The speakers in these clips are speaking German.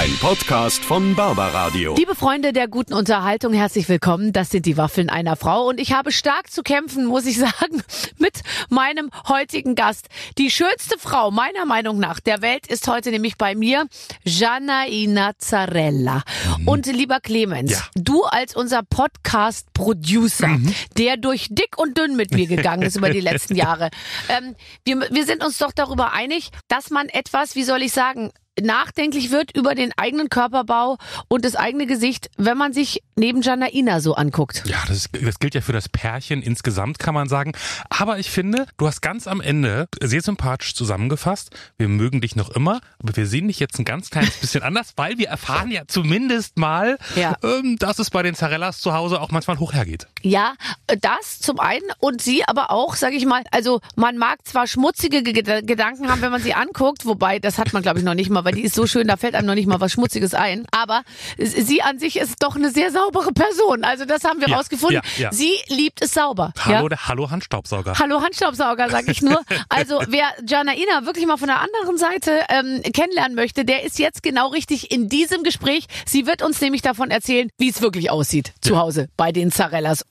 Ein Podcast von Barbaradio. Liebe Freunde der guten Unterhaltung, herzlich willkommen. Das sind die Waffeln einer Frau und ich habe stark zu kämpfen, muss ich sagen, mit meinem heutigen Gast. Die schönste Frau meiner Meinung nach der Welt ist heute nämlich bei mir Janaina Zarella. Mhm. Und lieber Clemens, ja. du als unser Podcast-Producer, mhm. der durch dick und dünn mit mir gegangen ist über die letzten Jahre, ähm, wir, wir sind uns doch darüber einig, dass man etwas, wie soll ich sagen, nachdenklich wird über den eigenen Körperbau und das eigene Gesicht, wenn man sich neben Janaina so anguckt. Ja, das, das gilt ja für das Pärchen insgesamt, kann man sagen. Aber ich finde, du hast ganz am Ende sehr sympathisch zusammengefasst. Wir mögen dich noch immer, aber wir sehen dich jetzt ein ganz kleines bisschen anders, weil wir erfahren ja zumindest mal, ja. ähm, dass es bei den Zarellas zu Hause auch manchmal hoch hergeht. Ja, das zum einen und sie aber auch, sage ich mal, also man mag zwar schmutzige Gedanken haben, wenn man sie anguckt, wobei das hat man glaube ich noch nicht mal, weil die ist so schön, da fällt einem noch nicht mal was Schmutziges ein. Aber sie an sich ist doch eine sehr saubere Person. Also das haben wir ja, rausgefunden. Ja, ja. Sie liebt es sauber. Hallo, der Hallo Handstaubsauger. Hallo Handstaubsauger, sage ich nur. Also wer Janaina wirklich mal von der anderen Seite ähm, kennenlernen möchte, der ist jetzt genau richtig in diesem Gespräch. Sie wird uns nämlich davon erzählen, wie es wirklich aussieht zu Hause bei den Zarellas.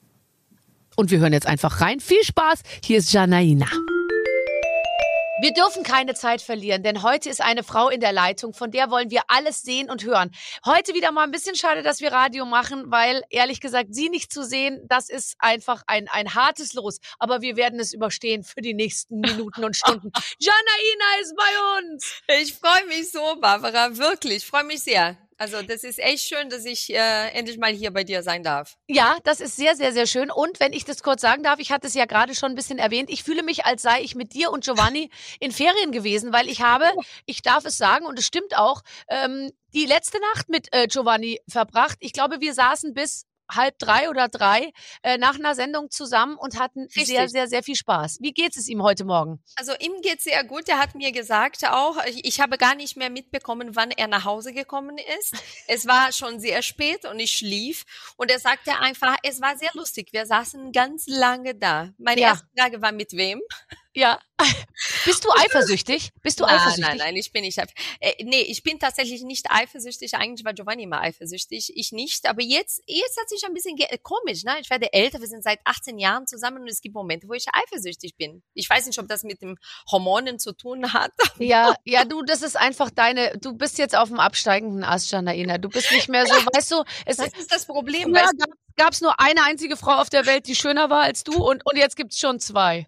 Und wir hören jetzt einfach rein. Viel Spaß. Hier ist Janaina. Wir dürfen keine Zeit verlieren, denn heute ist eine Frau in der Leitung, von der wollen wir alles sehen und hören. Heute wieder mal ein bisschen schade, dass wir Radio machen, weil ehrlich gesagt, sie nicht zu sehen, das ist einfach ein, ein hartes Los. Aber wir werden es überstehen für die nächsten Minuten und Stunden. Janaina ist bei uns. Ich freue mich so, Barbara, wirklich, ich freue mich sehr. Also das ist echt schön, dass ich äh, endlich mal hier bei dir sein darf. Ja, das ist sehr, sehr, sehr schön. Und wenn ich das kurz sagen darf, ich hatte es ja gerade schon ein bisschen erwähnt, ich fühle mich, als sei ich mit dir und Giovanni in Ferien gewesen, weil ich habe, ich darf es sagen, und es stimmt auch, ähm, die letzte Nacht mit äh, Giovanni verbracht. Ich glaube, wir saßen bis halb drei oder drei äh, nach einer Sendung zusammen und hatten Richtig. sehr, sehr, sehr viel Spaß. Wie geht es ihm heute Morgen? Also ihm geht's sehr gut. Er hat mir gesagt auch, ich, ich habe gar nicht mehr mitbekommen, wann er nach Hause gekommen ist. Es war schon sehr spät und ich schlief. Und er sagte einfach, es war sehr lustig. Wir saßen ganz lange da. Meine ja. erste Frage war, mit wem? Ja. Bist du eifersüchtig? Bist du nein, eifersüchtig? Nein, nein, ich bin nicht. Äh, nee, ich bin tatsächlich nicht eifersüchtig. Eigentlich war Giovanni immer eifersüchtig. Ich nicht. Aber jetzt, jetzt hat sich ein bisschen komisch, ne? Ich werde älter. Wir sind seit 18 Jahren zusammen und es gibt Momente, wo ich eifersüchtig bin. Ich weiß nicht, ob das mit dem Hormonen zu tun hat. Ja, ja, du, das ist einfach deine, du bist jetzt auf dem absteigenden Ast, Janaina. Du bist nicht mehr so, weißt du, es das ist das Problem. Ja, gab es nur eine einzige Frau auf der Welt, die schöner war als du und, und jetzt gibt's schon zwei.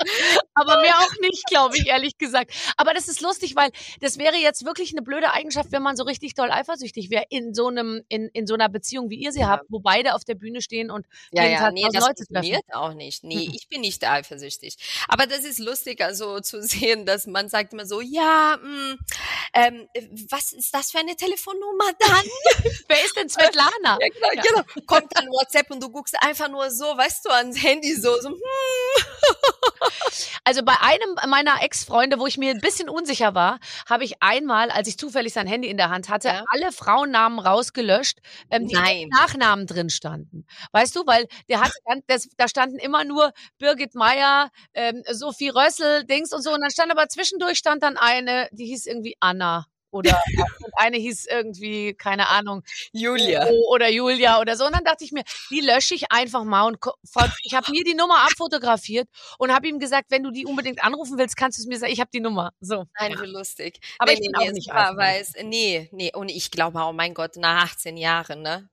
Aber mehr auch nicht, glaube ich, ehrlich gesagt. Aber das ist lustig, weil das wäre jetzt wirklich eine blöde Eigenschaft, wenn man so richtig toll eifersüchtig wäre in so einem, in, in so einer Beziehung, wie ihr sie ja. habt, wo beide auf der Bühne stehen und ja, jeden ja, Tag nee, das Leute funktioniert treffen. auch nicht. Nee, ich bin nicht eifersüchtig. Aber das ist lustig, also zu sehen, dass man sagt immer so, ja, mh, mm, ähm, was ist das für eine Telefonnummer dann? Wer ist denn Svetlana? Ja, genau, ja. genau. Kommt dann WhatsApp und du guckst einfach nur so, weißt du, ans Handy so, so hm. Also bei einem meiner Ex-Freunde, wo ich mir ein bisschen unsicher war, habe ich einmal, als ich zufällig sein Handy in der Hand hatte, ja. alle Frauennamen rausgelöscht, ähm, die Nein. Nachnamen drin standen. Weißt du, weil der hatte, das, da standen immer nur Birgit Meyer, ähm, Sophie Rössel, Dings und so. Und dann stand aber zwischendurch stand dann eine, die hieß irgendwie Anna oder eine hieß irgendwie, keine Ahnung, Julia oder Julia oder so. Und dann dachte ich mir, die lösche ich einfach mal und ich habe mir die Nummer abfotografiert und habe ihm gesagt, wenn du die unbedingt anrufen willst, kannst du es mir sagen, ich habe die Nummer. So. Nein, wie lustig. Aber nee, ich bin nee, auch nicht weiß, Nee, nee, und ich glaube, oh mein Gott, nach 18 Jahren, ne?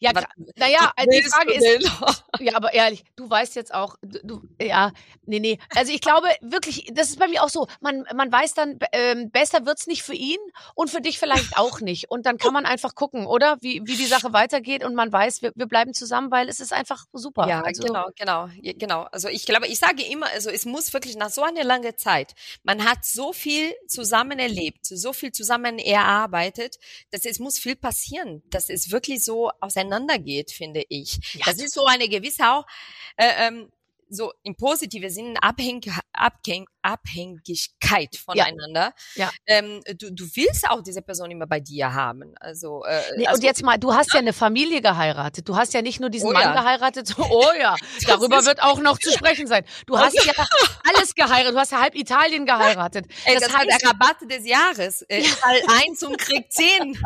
Ja, naja, die Frage ist, ja, aber ehrlich, du weißt jetzt auch, du, ja, nee, nee. Also ich glaube wirklich, das ist bei mir auch so, man, man weiß dann, ähm, besser wird's nicht für ihn und für dich vielleicht auch nicht. Und dann kann man einfach gucken, oder? Wie, wie die Sache weitergeht und man weiß, wir, wir bleiben zusammen, weil es ist einfach super. Ja, also, genau, genau, genau. Also ich glaube, ich sage immer, also es muss wirklich nach so einer langen Zeit, man hat so viel zusammen erlebt, so viel zusammen erarbeitet, dass es muss viel passieren, dass es wirklich so auseinander auseinandergeht, finde ich. Ja. Das ist so eine gewisse auch, äh, ähm, so im positiven Sinn Abhäng Abhäng Abhängigkeit voneinander. Ja. Ja. Ähm, du, du willst auch diese Person immer bei dir haben. Also, äh, Nee, also und jetzt mal, du hast ja eine Familie geheiratet. Du hast ja nicht nur diesen Oh Mann ja. geheiratet. so, Oh ja, darüber wird auch noch zu sprechen sein. Du hast ja alles geheiratet. Du hast ja halb Italien geheiratet. Ey, das, war heißt, der Rabatt des Jahres. Äh, Teil 1 und krieg 10.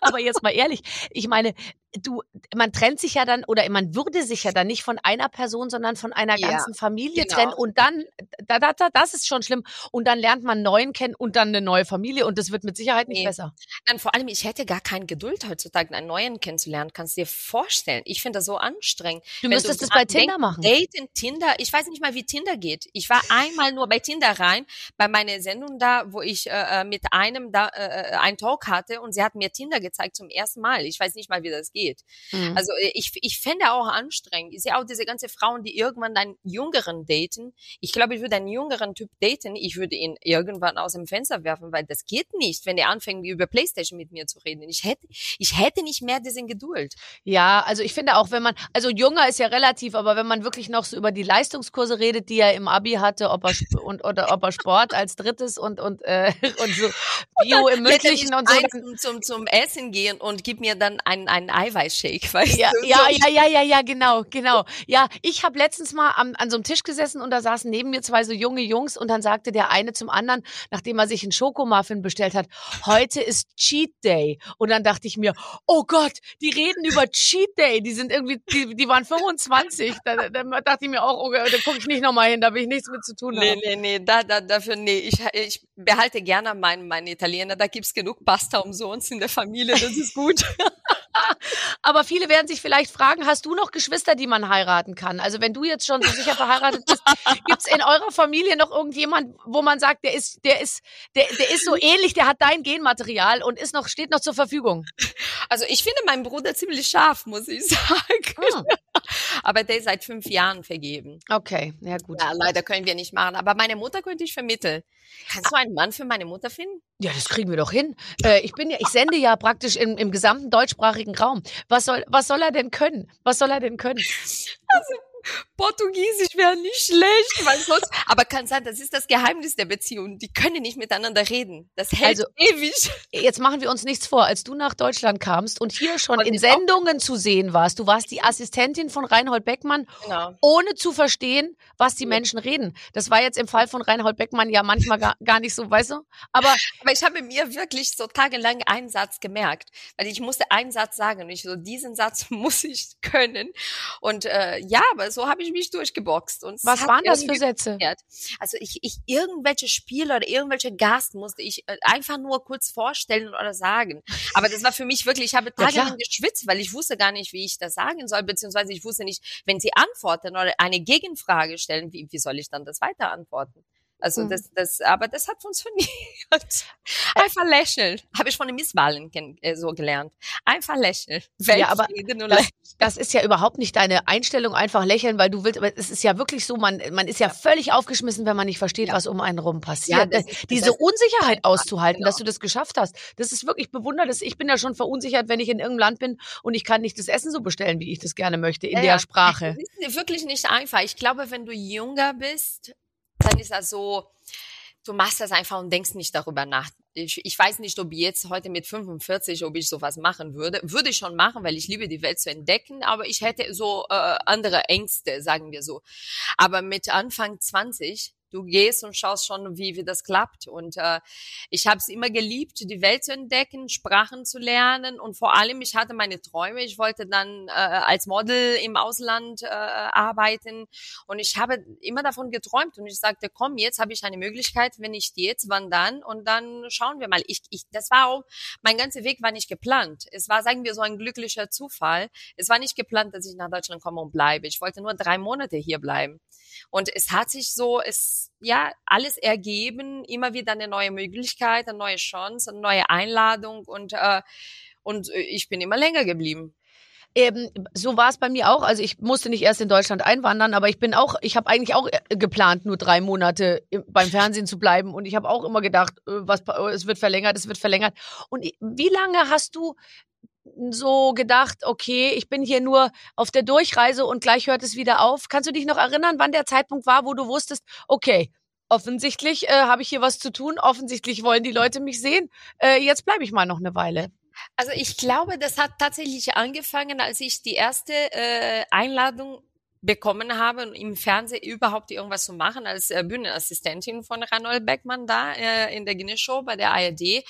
aber jetzt mal ehrlich, ich meine, du, man trennt sich ja dann oder man würde sich ja dann nicht von einer Person, sondern von einer Ja, ganzen Familie genau. trennen und dann, da, da, da, das ist schon schlimm. Und dann lernt man einen neuen kennen und dann eine neue Familie und das wird mit Sicherheit nicht Nee. besser. Dann vor allem, ich hätte gar keine Geduld heutzutage, einen neuen kennenzulernen. Kannst du dir vorstellen? Ich finde das so anstrengend. Du Wenn müsstest das dran bei Tinder denkst, machen. Daten, Tinder, ich weiß nicht mal, wie Tinder geht. Ich war einmal nur bei Tinder rein, bei meiner Sendung da, wo ich äh, äh, mit einem da äh, äh, einen Talk hatte und sie hat mir Tinder gezeigt zum ersten Mal. Ich weiß nicht mal, wie das geht. Mhm. Also äh, ich, ich fände auch anstrengend. Ich sehe auch diese ganze Frauen, die irgendwann einen Jüngeren daten. Ich glaube, ich würde einen jüngeren Typ daten. Ich würde ihn irgendwann aus dem Fenster werfen, weil das geht nicht, wenn er anfängt, über Playstation mit mir zu reden. Ich hätte, ich hätte nicht mehr diesen Geduld. Ja, also ich finde auch, wenn man, also junger ist ja relativ, aber wenn man wirklich noch so über die Leistungskurse redet, die er im Abi hatte, ob er und oder ob er Sport als drittes und und äh, und so Bio im mündlichen ich und so. ein zum, zum, Essen gehen und gib mir dann einen, einen Eiweißshake, weißt Ja, du? ja, ja, ja, ja, ja, genau, genau. Ja, ich habe letztens mal am, an so einem Tisch gesessen und da saßen neben mir zwei so junge Jungs und dann sagte der eine zum anderen, nachdem er sich einen Schokomuffin bestellt hat, heute ist Cheat Day. Und dann dachte ich mir, oh Gott, die reden über Cheat Day. Die sind irgendwie, die, die waren 25. Da, da dachte ich mir auch, oh, da gucke ich nicht nochmal hin, da will ich nichts mit zu tun Nee, haben. nee, nee, da, da, dafür, nee, ich, ich behalte gerne meinen, meinen Italiener, da gibt's genug Pasta umsonst in der Familie, das ist gut. Aber viele werden sich vielleicht fragen, hast du noch Geschwister, die man heiraten kann? Also wenn du jetzt schon so sicher verheiratet bist, gibt's in eurer Familie noch irgendjemand, wo man sagt, der ist, der ist, der, der ist so ähnlich, der hat dein Genmaterial und ist noch, steht noch zur Verfügung? Also ich finde meinen Bruder ziemlich scharf, muss ich sagen. Hm. Aber der ist seit fünf Jahren vergeben. Okay, ja gut. Ja, leider können wir nicht machen. Aber meine Mutter könnte ich vermitteln. Kannst du einen Mann für meine Mutter finden? Ja, das kriegen wir doch hin. Äh, ich bin ja, ich sende ja praktisch im, im gesamten deutschsprachigen Raum. Was soll, was soll er denn können? Was soll er denn können? Portugiesisch wäre nicht schlecht, weil sonst, aber kann sein, das ist das Geheimnis der Beziehung. Die können nicht miteinander reden. Das hält Also- ewig. Jetzt machen wir uns nichts vor. Als du nach Deutschland kamst und hier schon Und in Sendungen zu sehen warst, du warst die Assistentin von Reinhold Beckmann Genau. ohne zu verstehen, was die Ja. Menschen reden. Das war jetzt im Fall von Reinhold Beckmann ja manchmal gar, gar nicht so, weißt du? Aber Aber ich habe mir wirklich so tagelang einen Satz gemerkt, weil ich musste einen Satz sagen und ich so, diesen Satz muss ich können. Und äh, ja, aber so habe ich mich durchgeboxt. Und was waren das für Sätze? funktioniert. Also ich, ich irgendwelche Spiele oder irgendwelche Gast musste ich äh, einfach nur kurz vorstellen oder sagen. Aber das war für mich wirklich, ich habe tagelang geschwitzt, weil ich wusste gar nicht, wie ich das sagen soll, beziehungsweise ich wusste nicht, wenn sie antworten oder eine Gegenfrage stellen, wie, wie soll ich dann das weiter antworten? Also Mhm. das, das, aber das hat funktioniert. Einfach lächeln. Habe ich von den Misswahlen äh, so gelernt. Einfach lächeln. Ja, aber das-. Das ist ja überhaupt nicht deine Einstellung, einfach lächeln, weil du willst, aber es ist ja wirklich so, man, man ist ja völlig aufgeschmissen, wenn man nicht versteht, Ja. was um einen rum Ja, passiert. das Äh, ist- Diese Unsicherheit auszuhalten, dass genau. du das geschafft hast, das ist wirklich bewundert. Ich bin ja schon verunsichert, wenn ich in irgendeinem Land bin und ich kann nicht das Essen so bestellen, wie ich das gerne möchte, in Ja, der ja. Sprache. Das ist wirklich nicht einfach. Ich glaube, wenn du jünger bist, dann ist das so, du machst das einfach und denkst nicht darüber nach. Ich, ich weiß nicht, ob jetzt heute mit 45, ob ich sowas machen würde. Würde ich schon machen, weil ich liebe die Welt zu entdecken, aber ich hätte so äh, andere Ängste, sagen wir so. Aber mit Anfang 20, du gehst und schaust schon, wie, wie das klappt. Und äh, ich habe es immer geliebt, die Welt zu entdecken, Sprachen zu lernen und vor allem, ich hatte meine Träume. Ich wollte dann äh, als Model im Ausland äh, arbeiten und ich habe immer davon geträumt und ich sagte, komm, jetzt habe ich eine Möglichkeit, wenn nicht jetzt, wann dann? Und dann schauen wir mal. Ich, ich, das war auch, mein ganzer Weg war nicht geplant. Es war, sagen wir so, ein glücklicher Zufall. Es war nicht geplant, dass ich nach Deutschland komme und bleibe. Ich wollte nur drei Monate hier bleiben. Und es hat sich so, es, ja, alles ergeben, immer wieder eine neue Möglichkeit, eine neue Chance, eine neue Einladung und, äh, und äh, ich bin immer länger geblieben. Ähm, so war es bei mir auch. Also ich musste nicht erst in Deutschland einwandern, aber ich bin auch, ich habe eigentlich auch äh, geplant, nur drei Monate im- beim Fernsehen zu bleiben. Und ich habe auch immer gedacht, äh, was, pa- es wird verlängert, es wird verlängert. Und wie lange hast du so gedacht, okay, ich bin hier nur auf der Durchreise und gleich hört es wieder auf. Kannst du dich noch erinnern, wann der Zeitpunkt war, wo du wusstest, okay, offensichtlich äh, habe ich hier was zu tun, offensichtlich wollen die Leute mich sehen, äh, jetzt bleibe ich mal noch eine Weile. Also ich glaube, das hat tatsächlich angefangen, als ich die erste äh, Einladung bekommen habe, im Fernsehen überhaupt irgendwas zu machen, als äh, Bühnenassistentin von Ranold Beckmann da äh, in der Guinness Show bei der ARD.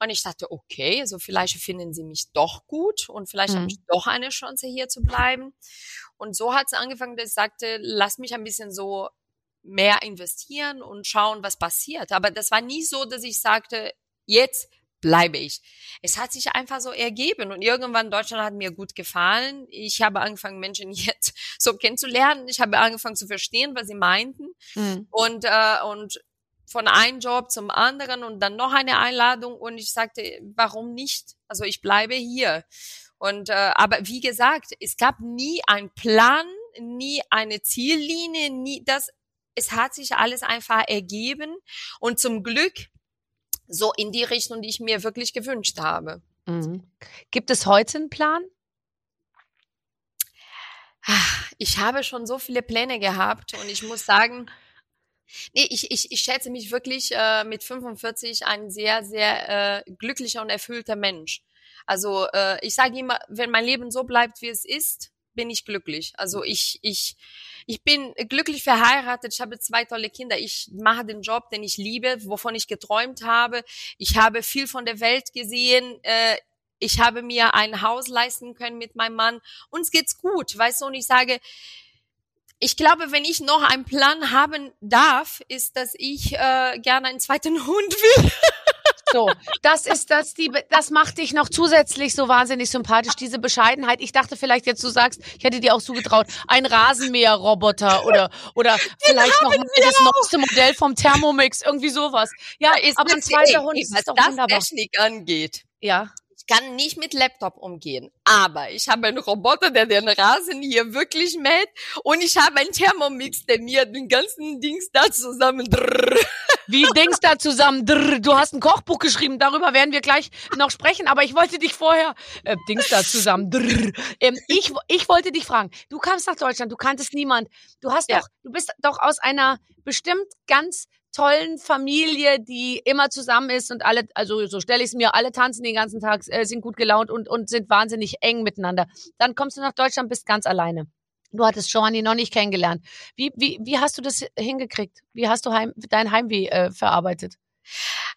Und ich dachte, okay, also vielleicht finden sie mich doch gut und vielleicht mhm. habe ich doch eine Chance, hier zu bleiben. Und so hat es angefangen, dass ich sagte, lass mich ein bisschen so mehr investieren und schauen, was passiert. Aber das war nie so, dass ich sagte, jetzt bleibe ich. Es hat sich einfach so ergeben und irgendwann Deutschland hat mir gut gefallen. Ich habe angefangen, Menschen jetzt so kennenzulernen. Ich habe angefangen zu verstehen, was sie meinten mhm. und äh, und von einem Job zum anderen und dann noch eine Einladung und ich sagte, warum nicht? Also ich bleibe hier. Und äh, aber wie gesagt, es gab nie einen Plan, nie eine Ziellinie, nie das. Es hat sich alles einfach ergeben und zum Glück so in die Richtung, die ich mir wirklich gewünscht habe. Mhm. Gibt es heute einen Plan? Ich habe schon so viele Pläne gehabt und ich muss sagen, nee, ich, ich, ich schätze mich wirklich äh, mit 45 ein sehr, sehr äh, glücklicher und erfüllter Mensch. Also äh, ich sage immer, wenn mein Leben so bleibt, wie es ist, bin ich glücklich. Also ich, ich, ich bin glücklich verheiratet. Ich habe zwei tolle Kinder. Ich mache den Job, den ich liebe, wovon ich geträumt habe. Ich habe viel von der Welt gesehen. Äh, ich habe mir ein Haus leisten können mit meinem Mann. Uns geht's gut, weißt du? Und ich sage, ich glaube, wenn ich noch einen Plan haben darf, ist, dass ich äh, gerne einen zweiten Hund will. So, das ist das, die, das macht dich noch zusätzlich so wahnsinnig sympathisch, diese Bescheidenheit. Ich dachte vielleicht jetzt, du sagst, ich hätte dir auch zugetraut, ein Rasenmäherroboter oder, oder vielleicht noch das neueste Modell vom Thermomix, irgendwie sowas. Ja, ist aber ein zweiter Hund ist doch das wunderbar. Technik angeht. Ja ich kann nicht mit Laptop umgehen, aber ich habe einen Roboter, der den Rasen hier wirklich mäht und ich habe einen Thermomix, der mir den ganzen Dings da zusammen drrr. Wie Dings da zusammen drrr. Du hast ein Kochbuch geschrieben, darüber werden wir gleich noch sprechen, aber ich wollte dich vorher äh, Dings da zusammen drrr. Ähm, ich, ich wollte dich fragen, du kamst nach Deutschland, du kanntest niemand, du hast ja. doch, du bist doch aus einer bestimmt ganz tollen Familie, die immer zusammen ist und alle, also so stelle ich es mir, alle tanzen den ganzen Tag, äh, sind gut gelaunt und, und sind wahnsinnig eng miteinander. Dann kommst du nach Deutschland, bist ganz alleine. Du hattest Giovanni noch nicht kennengelernt. Wie, wie, wie hast du das hingekriegt? Wie hast du heim, dein Heimweh äh, verarbeitet?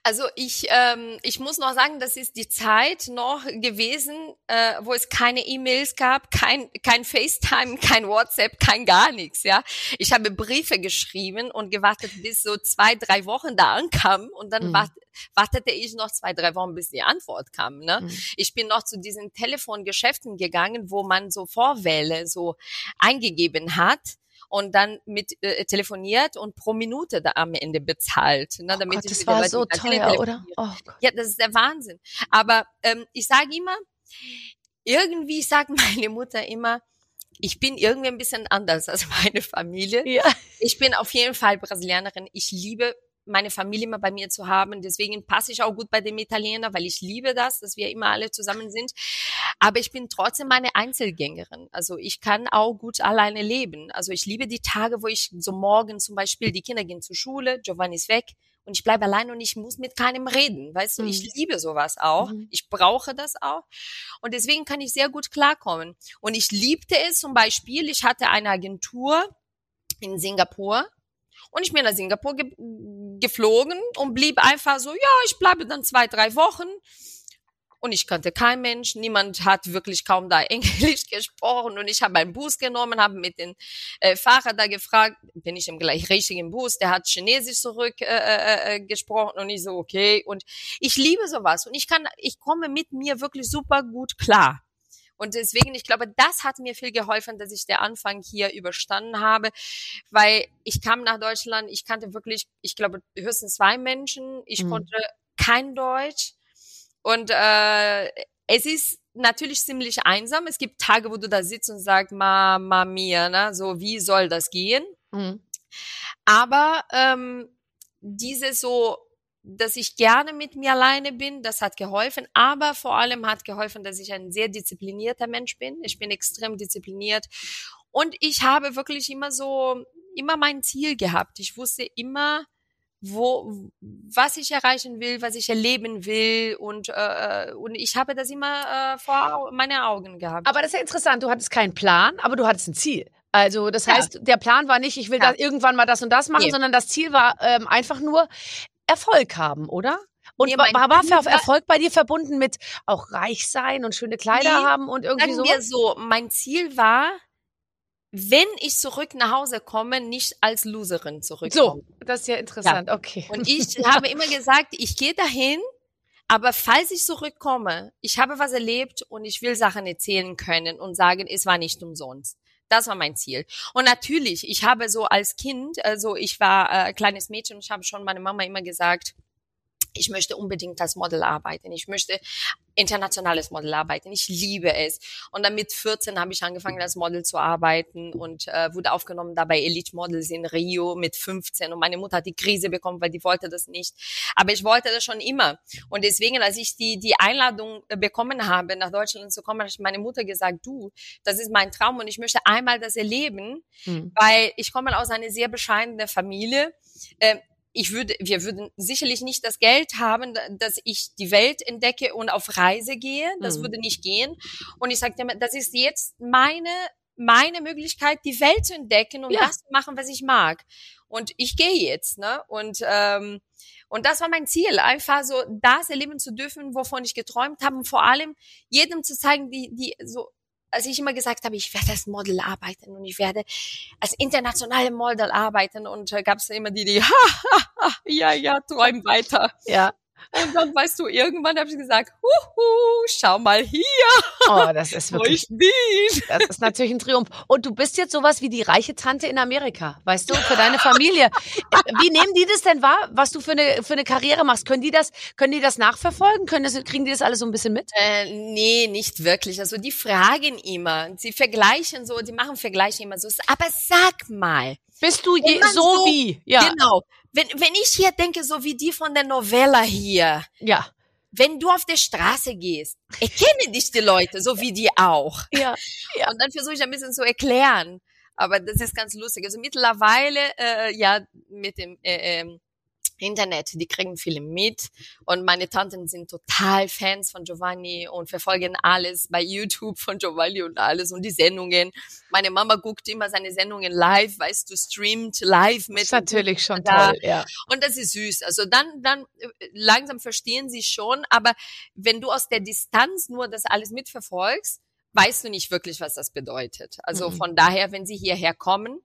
Also ich, ähm, ich muss noch sagen, das ist die Zeit noch gewesen, äh, wo es keine E-Mails gab, kein, kein FaceTime, kein WhatsApp, kein gar nichts. Ja, ich habe Briefe geschrieben und gewartet, bis so zwei, drei Wochen da ankam und dann mhm. wart, wartete ich noch zwei, drei Wochen, bis die Antwort kam. Ne? Mhm. Ich bin noch zu diesen Telefongeschäften gegangen, wo man so Vorwähle so eingegeben hat und dann mit äh, telefoniert und pro Minute da am Ende bezahlt. Ne, oh damit Gott, das war so teuer, oder? Oh ja, das ist der Wahnsinn. Aber ähm, ich sage immer, irgendwie sagt meine Mutter immer, ich bin irgendwie ein bisschen anders als meine Familie. Ja. Ich bin auf jeden Fall Brasilianerin. Ich liebe meine Familie immer bei mir zu haben. Deswegen passe ich auch gut bei dem Italiener, weil ich liebe das, dass wir immer alle zusammen sind. Aber ich bin trotzdem eine Einzelgängerin. Also ich kann auch gut alleine leben. Also ich liebe die Tage, wo ich so morgen zum Beispiel, die Kinder gehen zur Schule, Giovanni ist weg und ich bleibe allein und ich muss mit keinem reden. Weißt du, mhm. ich liebe sowas auch. Mhm. Ich brauche das auch. Und deswegen kann ich sehr gut klarkommen. Und ich liebte es zum Beispiel, ich hatte eine Agentur in Singapur und ich bin nach Singapur ge geflogen und blieb einfach so, ja, ich bleibe dann zwei, drei Wochen. Und ich kannte keinen Mensch, niemand hat wirklich kaum da Englisch gesprochen und ich habe einen Bus genommen, habe mit dem äh, Fahrer da gefragt, bin ich im gleich richtigen Bus, der hat Chinesisch zurück äh, äh, äh, gesprochen und ich so, okay. Und ich liebe sowas und ich kann, ich komme mit mir wirklich super gut klar. Und deswegen, ich glaube, das hat mir viel geholfen, dass ich der Anfang hier überstanden habe, weil ich kam nach Deutschland, ich kannte wirklich, ich glaube, höchstens zwei Menschen, ich mhm. konnte kein Deutsch und äh, es ist natürlich ziemlich einsam. Es gibt Tage, wo du da sitzt und sagst, Mama mia, ne? so wie soll das gehen? Mhm. Aber ähm, diese so dass ich gerne mit mir alleine bin. Das hat geholfen. Aber vor allem hat geholfen, dass ich ein sehr disziplinierter Mensch bin. Ich bin extrem diszipliniert. Und ich habe wirklich immer so, immer mein Ziel gehabt. Ich wusste immer, wo, was ich erreichen will, was ich erleben will und äh, und ich habe das immer äh, vor meine Augen gehabt. Aber das ist ja interessant. Du hattest keinen Plan, aber du hattest ein Ziel. Also das heißt, ja. der Plan war nicht, ich will ja. da irgendwann mal das und das machen, nee. sondern das Ziel war ähm, einfach nur Erfolg haben, oder? Und nee, war, war Erfolg bei dir verbunden mit auch reich sein und schöne Kleider nee, haben und irgendwie so? wir so, mein Ziel war, wenn ich zurück nach Hause komme, nicht als Loserin zurückkommen. So, das ist ja interessant, ja. okay. Und ich habe immer gesagt, ich gehe dahin, aber falls ich zurückkomme, ich habe was erlebt und ich will Sachen erzählen können und sagen, es war nicht umsonst. Das war mein Ziel. Und natürlich, ich habe so als Kind, also ich war äh, kleines Mädchen ich habe schon meine Mama immer gesagt, ich möchte unbedingt als Model arbeiten. Ich möchte internationales Model arbeiten. Ich liebe es. Und dann mit 14 habe ich angefangen als Model zu arbeiten und äh, wurde aufgenommen da bei Elite Models in Rio mit 15. Und meine Mutter hat die Krise bekommen, weil die wollte das nicht. Aber ich wollte das schon immer. Und deswegen, als ich die, die Einladung äh, bekommen habe, nach Deutschland zu kommen, habe ich meine Mutter gesagt, du, das ist mein Traum und ich möchte einmal das erleben, mhm. weil ich komme aus einer sehr bescheidenen Familie. Äh, ich würde, wir würden sicherlich nicht das Geld haben, dass ich die Welt entdecke und auf Reise gehe. Das mhm. würde nicht gehen. Und ich sagte, das ist jetzt meine meine Möglichkeit, die Welt zu entdecken und ja. das zu machen, was ich mag. Und ich gehe jetzt, ne? Und ähm, und das war mein Ziel, einfach so das erleben zu dürfen, wovon ich geträumt habe, und vor allem jedem zu zeigen, die die so als ich immer gesagt habe, ich werde als Model arbeiten und ich werde als internationale Model arbeiten und äh, gab es immer die, die, ha, ha, ha, ja, ja, träum weiter. Ja. Und dann weißt du, irgendwann habe ich gesagt, huhu, schau mal hier. Oh, das ist wirklich. Wo ich bin. Das ist natürlich ein Triumph. Und du bist jetzt sowas wie die reiche Tante in Amerika, weißt du, für deine Familie. Äh, wie nehmen die das denn wahr, was du für eine, für eine Karriere machst? Können die das, können die das nachverfolgen? Können das, kriegen die das alles so ein bisschen mit? Äh, nee, nicht wirklich. Also die fragen immer, sie vergleichen so, die machen Vergleiche immer so. Aber sag mal. Bist du je, so, so wie? Ja. Genau wenn, wenn ich hier denke, so wie die von der Novella hier. Ja. Wenn du auf der Straße gehst, erkennen dich die Leute, so wie die auch. Ja. ja. Und dann versuche ich ein bisschen zu erklären. Aber das ist ganz lustig. Also mittlerweile, äh, ja, mit dem äh, ähm, Internet, die kriegen viele mit und meine Tanten sind total Fans von Giovanni und verfolgen alles bei YouTube von Giovanni und alles und die Sendungen. Meine Mama guckt immer seine Sendungen live, weißt du, streamt live mit. Das ist natürlich schon da. toll, ja. Und das ist süß. Also dann, dann äh, langsam verstehen sie schon, aber wenn du aus der Distanz nur das alles mitverfolgst, weißt du nicht wirklich, was das bedeutet. Also mhm. von daher, wenn sie hierher kommen,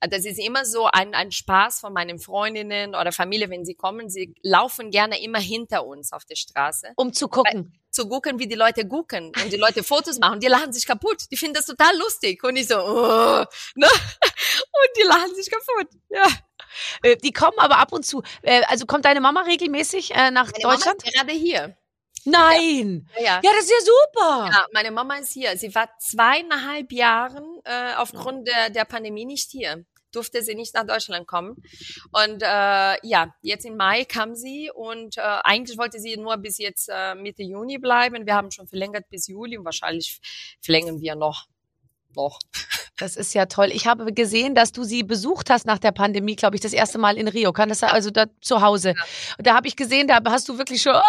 das ist immer so ein, ein Spaß von meinen Freundinnen oder Familie, wenn sie kommen. Sie laufen gerne immer hinter uns auf der Straße. Um zu gucken. Weil, zu gucken, wie die Leute gucken und die Leute Fotos machen. Die lachen sich kaputt. Die finden das total lustig. Und ich so, oh, ne? Und die lachen sich kaputt. Ja. Äh, die kommen aber ab und zu. Äh, also kommt deine Mama regelmäßig nach Meine Deutschland? Mama ist gerade hier. Nein. Ja. ja. ja, das ist ja super. Ja, meine Mama ist hier. Sie war zweieinhalb Jahren äh, aufgrund der, der Pandemie nicht hier. Durfte sie nicht nach Deutschland kommen. Und äh, ja, jetzt im Mai kam sie und äh, eigentlich wollte sie nur bis jetzt äh, Mitte Juni bleiben. Wir haben schon verlängert bis Juli und wahrscheinlich verlängern wir noch noch. Das ist ja toll. Ich habe gesehen, dass du sie besucht hast nach der Pandemie, glaube ich, das erste Mal in Rio. Kann das? Also da zu Hause. Ja. Da habe ich gesehen, da hast du wirklich schon, ah,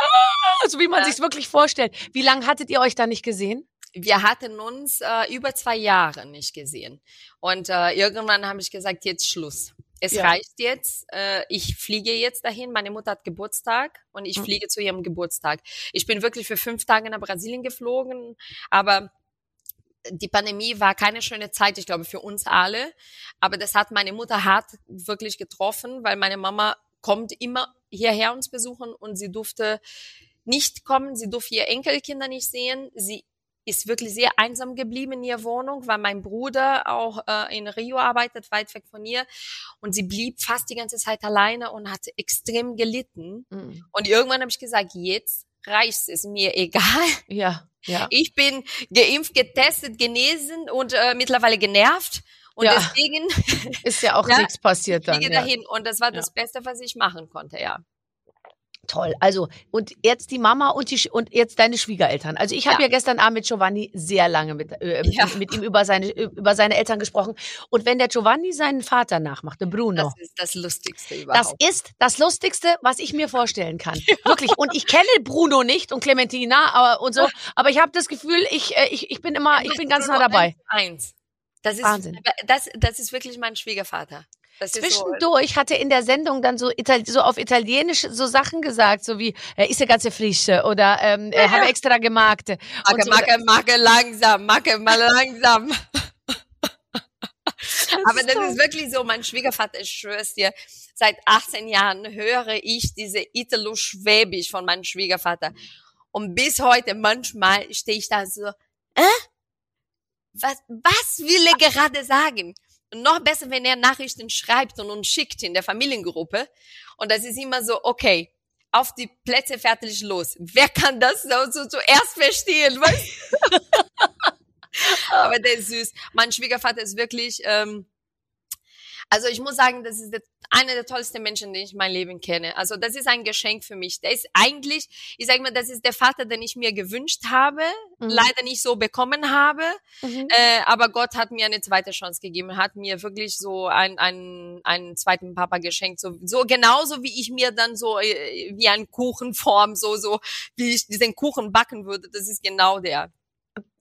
so wie man ja. sich wirklich vorstellt. Wie lange hattet ihr euch da nicht gesehen? Wir hatten uns äh, über zwei Jahre nicht gesehen. Und äh, irgendwann habe ich gesagt, jetzt Schluss. Es ja. reicht jetzt. Äh, ich fliege jetzt dahin. Meine Mutter hat Geburtstag und ich mhm. fliege zu ihrem Geburtstag. Ich bin wirklich für fünf Tage nach Brasilien geflogen, aber die Pandemie war keine schöne Zeit, ich glaube, für uns alle. Aber das hat meine Mutter hart wirklich getroffen, weil meine Mama kommt immer hierher uns besuchen und sie durfte nicht kommen, sie durfte ihr Enkelkinder nicht sehen. Sie ist wirklich sehr einsam geblieben in ihrer Wohnung, weil mein Bruder auch äh, in Rio arbeitet, weit weg von ihr. Und sie blieb fast die ganze Zeit alleine und hat extrem gelitten. Mhm. Und irgendwann habe ich gesagt, jetzt reicht es mir egal. Ja, ja. Ich bin geimpft, getestet, genesen und äh, mittlerweile genervt. Und ja. deswegen ist ja auch ja, nichts passiert dann. Ich ja. dahin und das war das Beste, was ich machen konnte, ja. Toll. Also, und jetzt die Mama und die und jetzt deine Schwiegereltern. Also ich habe ja. Ja. gestern Abend mit Giovanni sehr lange mit, äh, Ja. mit ihm über seine, über seine Eltern gesprochen. Und wenn der Giovanni seinen Vater nachmacht, der Bruno, Das ist das Lustigste das überhaupt. ist das Lustigste, was ich mir vorstellen kann. Wirklich. Und ich kenne Bruno nicht und Clementina aber, und so, aber ich habe das Gefühl, ich, äh, ich, ich bin immer, ich bin ganz nah dabei. Eins. Das ist, Wahnsinn. Das, das ist wirklich mein Schwiegervater. Zwischendurch hat er in der Sendung dann so, Ital so auf Italienisch so Sachen gesagt, so wie äh, ist ja ganze frische oder ähm, äh, habe extra gemacht. Und Macke, so, Macke, Macke, langsam, Macke, mal langsam. Aber das ist wirklich so, mein Schwiegervater, ich schwör's dir, seit 18 Jahren höre ich diese Italo-Schwäbisch von meinem Schwiegervater. Und bis heute manchmal stehe ich da so, äh? Was, was will er gerade sagen? Und noch besser, wenn er Nachrichten schreibt und uns schickt in der Familiengruppe. Und das ist immer so, okay, auf die Plätze fertig los. Wer kann das so, so zuerst verstehen? Weißt? Aber der ist süß. Mein Schwiegervater ist wirklich, ähm, also ich muss sagen, das ist der, einer der tollsten Menschen, den ich in meinem Leben kenne. Also das ist ein Geschenk für mich. Der ist eigentlich, ich sage mal, das ist der Vater, den ich mir gewünscht habe, Mhm. leider nicht so bekommen habe. Mhm. Äh, aber Gott hat mir eine zweite Chance gegeben, hat mir wirklich so einen, einen, einen zweiten Papa geschenkt, so, so genauso wie ich mir dann so äh, wie ein Kuchenform, so so wie ich diesen Kuchen backen würde. Das ist genau der.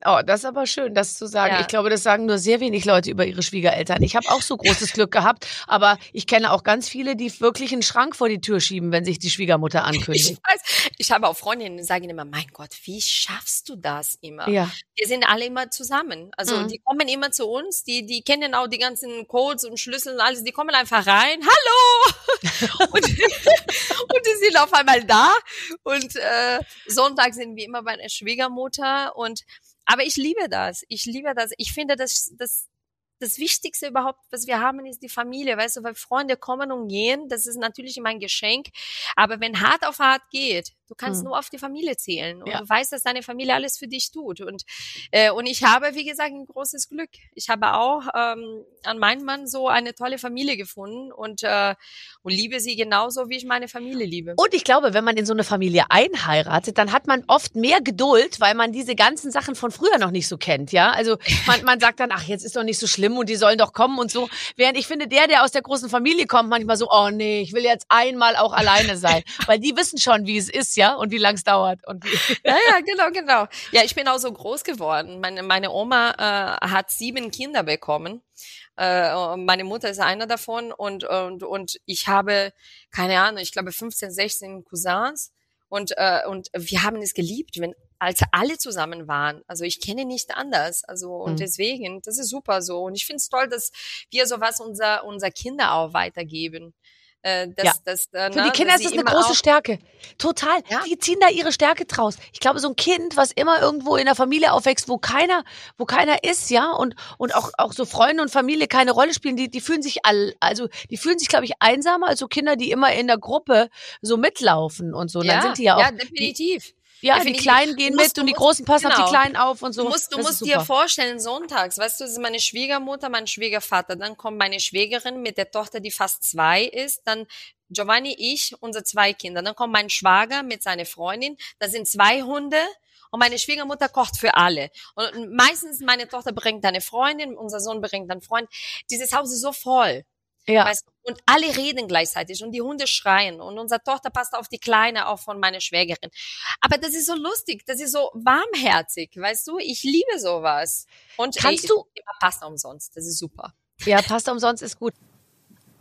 Oh, das ist aber schön, das zu sagen. Ja. Ich glaube, das sagen nur sehr wenig Leute über ihre Schwiegereltern. Ich habe auch so großes Glück gehabt, aber ich kenne auch ganz viele, die wirklich einen Schrank vor die Tür schieben, wenn sich die Schwiegermutter Ich ankündigt. weiß, ich habe auch Freundinnen, die sagen immer, mein Gott, wie schaffst du das immer? Ja. Wir sind alle immer zusammen. Also Mhm. die kommen immer zu uns, die, die kennen auch die ganzen Codes und Schlüssel und alles, die kommen einfach rein, hallo! und, und die sind auf einmal da. Und äh, Sonntag sind wir immer bei der Schwiegermutter. Und aber ich liebe das. Ich liebe das. Ich finde, das, das, das Wichtigste überhaupt, was wir haben, ist die Familie, weißt du, weil Freunde kommen und gehen, das ist natürlich immer ein Geschenk. Aber wenn hart auf hart geht, du kannst Hm. nur auf die Familie zählen und Ja. du weißt, dass deine Familie alles für dich tut. Und äh, und ich habe, wie gesagt, ein großes Glück. Ich habe auch ähm, an meinem Mann so eine tolle Familie gefunden und äh, und liebe sie genauso, wie ich meine Familie liebe. Und ich glaube, wenn man in so eine Familie einheiratet, dann hat man oft mehr Geduld, weil man diese ganzen Sachen von früher noch nicht so kennt, ja? Also man, man sagt dann, ach, jetzt ist doch nicht so schlimm und die sollen doch kommen und so. Während ich finde, der, der aus der großen Familie kommt, manchmal so, oh nee, ich will jetzt einmal auch alleine sein. Weil die wissen schon, wie es ist, ja? Und wie lang es dauert. Und wie Ja, ja, genau, genau. Ja, ich bin auch so groß geworden. Meine, meine Oma äh, hat sieben Kinder bekommen. Äh, meine Mutter ist einer davon und, und, und ich habe, keine Ahnung, ich glaube 15, 16 Cousins und, äh, und wir haben es geliebt, wenn als alle zusammen waren. Also ich kenne nicht anders. Also und Mhm. deswegen, das ist super so. Und ich finde es toll, dass wir sowas unser, unser Kinder auch weitergeben. Äh, dass, Ja. dass, äh, Für ne, die Kinder dass ist das eine große Stärke. Total. Ja. Die ziehen da ihre Stärke draus. Ich glaube, so ein Kind, was immer irgendwo in der Familie aufwächst, wo keiner, wo keiner ist, ja, und, und auch, auch so Freunde und Familie keine Rolle spielen, die, die fühlen sich all, also, die fühlen sich, glaube ich, einsamer als so Kinder, die immer in der Gruppe so mitlaufen und so. Und dann sind die ja auch, ja, definitiv. Ja, die definitiv. Kleinen gehen musst- mit und die Großen passen auf genau. die Kleinen auf und so. Du musst, du Das musst dir vorstellen, sonntags, weißt du, das ist meine Schwiegermutter, mein Schwiegervater, dann kommt meine Schwägerin mit der Tochter, die fast zwei ist, dann Giovanni, ich, unsere zwei Kinder, dann kommt mein Schwager mit seiner Freundin, da sind zwei Hunde und meine Schwiegermutter kocht für alle. Und meistens meine Tochter bringt eine Freundin, unser Sohn bringt einen Freund. Dieses Haus ist so voll. Ja. Weißt, und alle reden gleichzeitig und die Hunde schreien und unsere Tochter passt auf die Kleine, auch von meiner Schwägerin. Aber das ist so lustig, das ist so warmherzig, weißt du? Ich liebe sowas. Und Kannst ey, du- immer Pasta umsonst, das ist super. Ja, Pasta umsonst ist gut.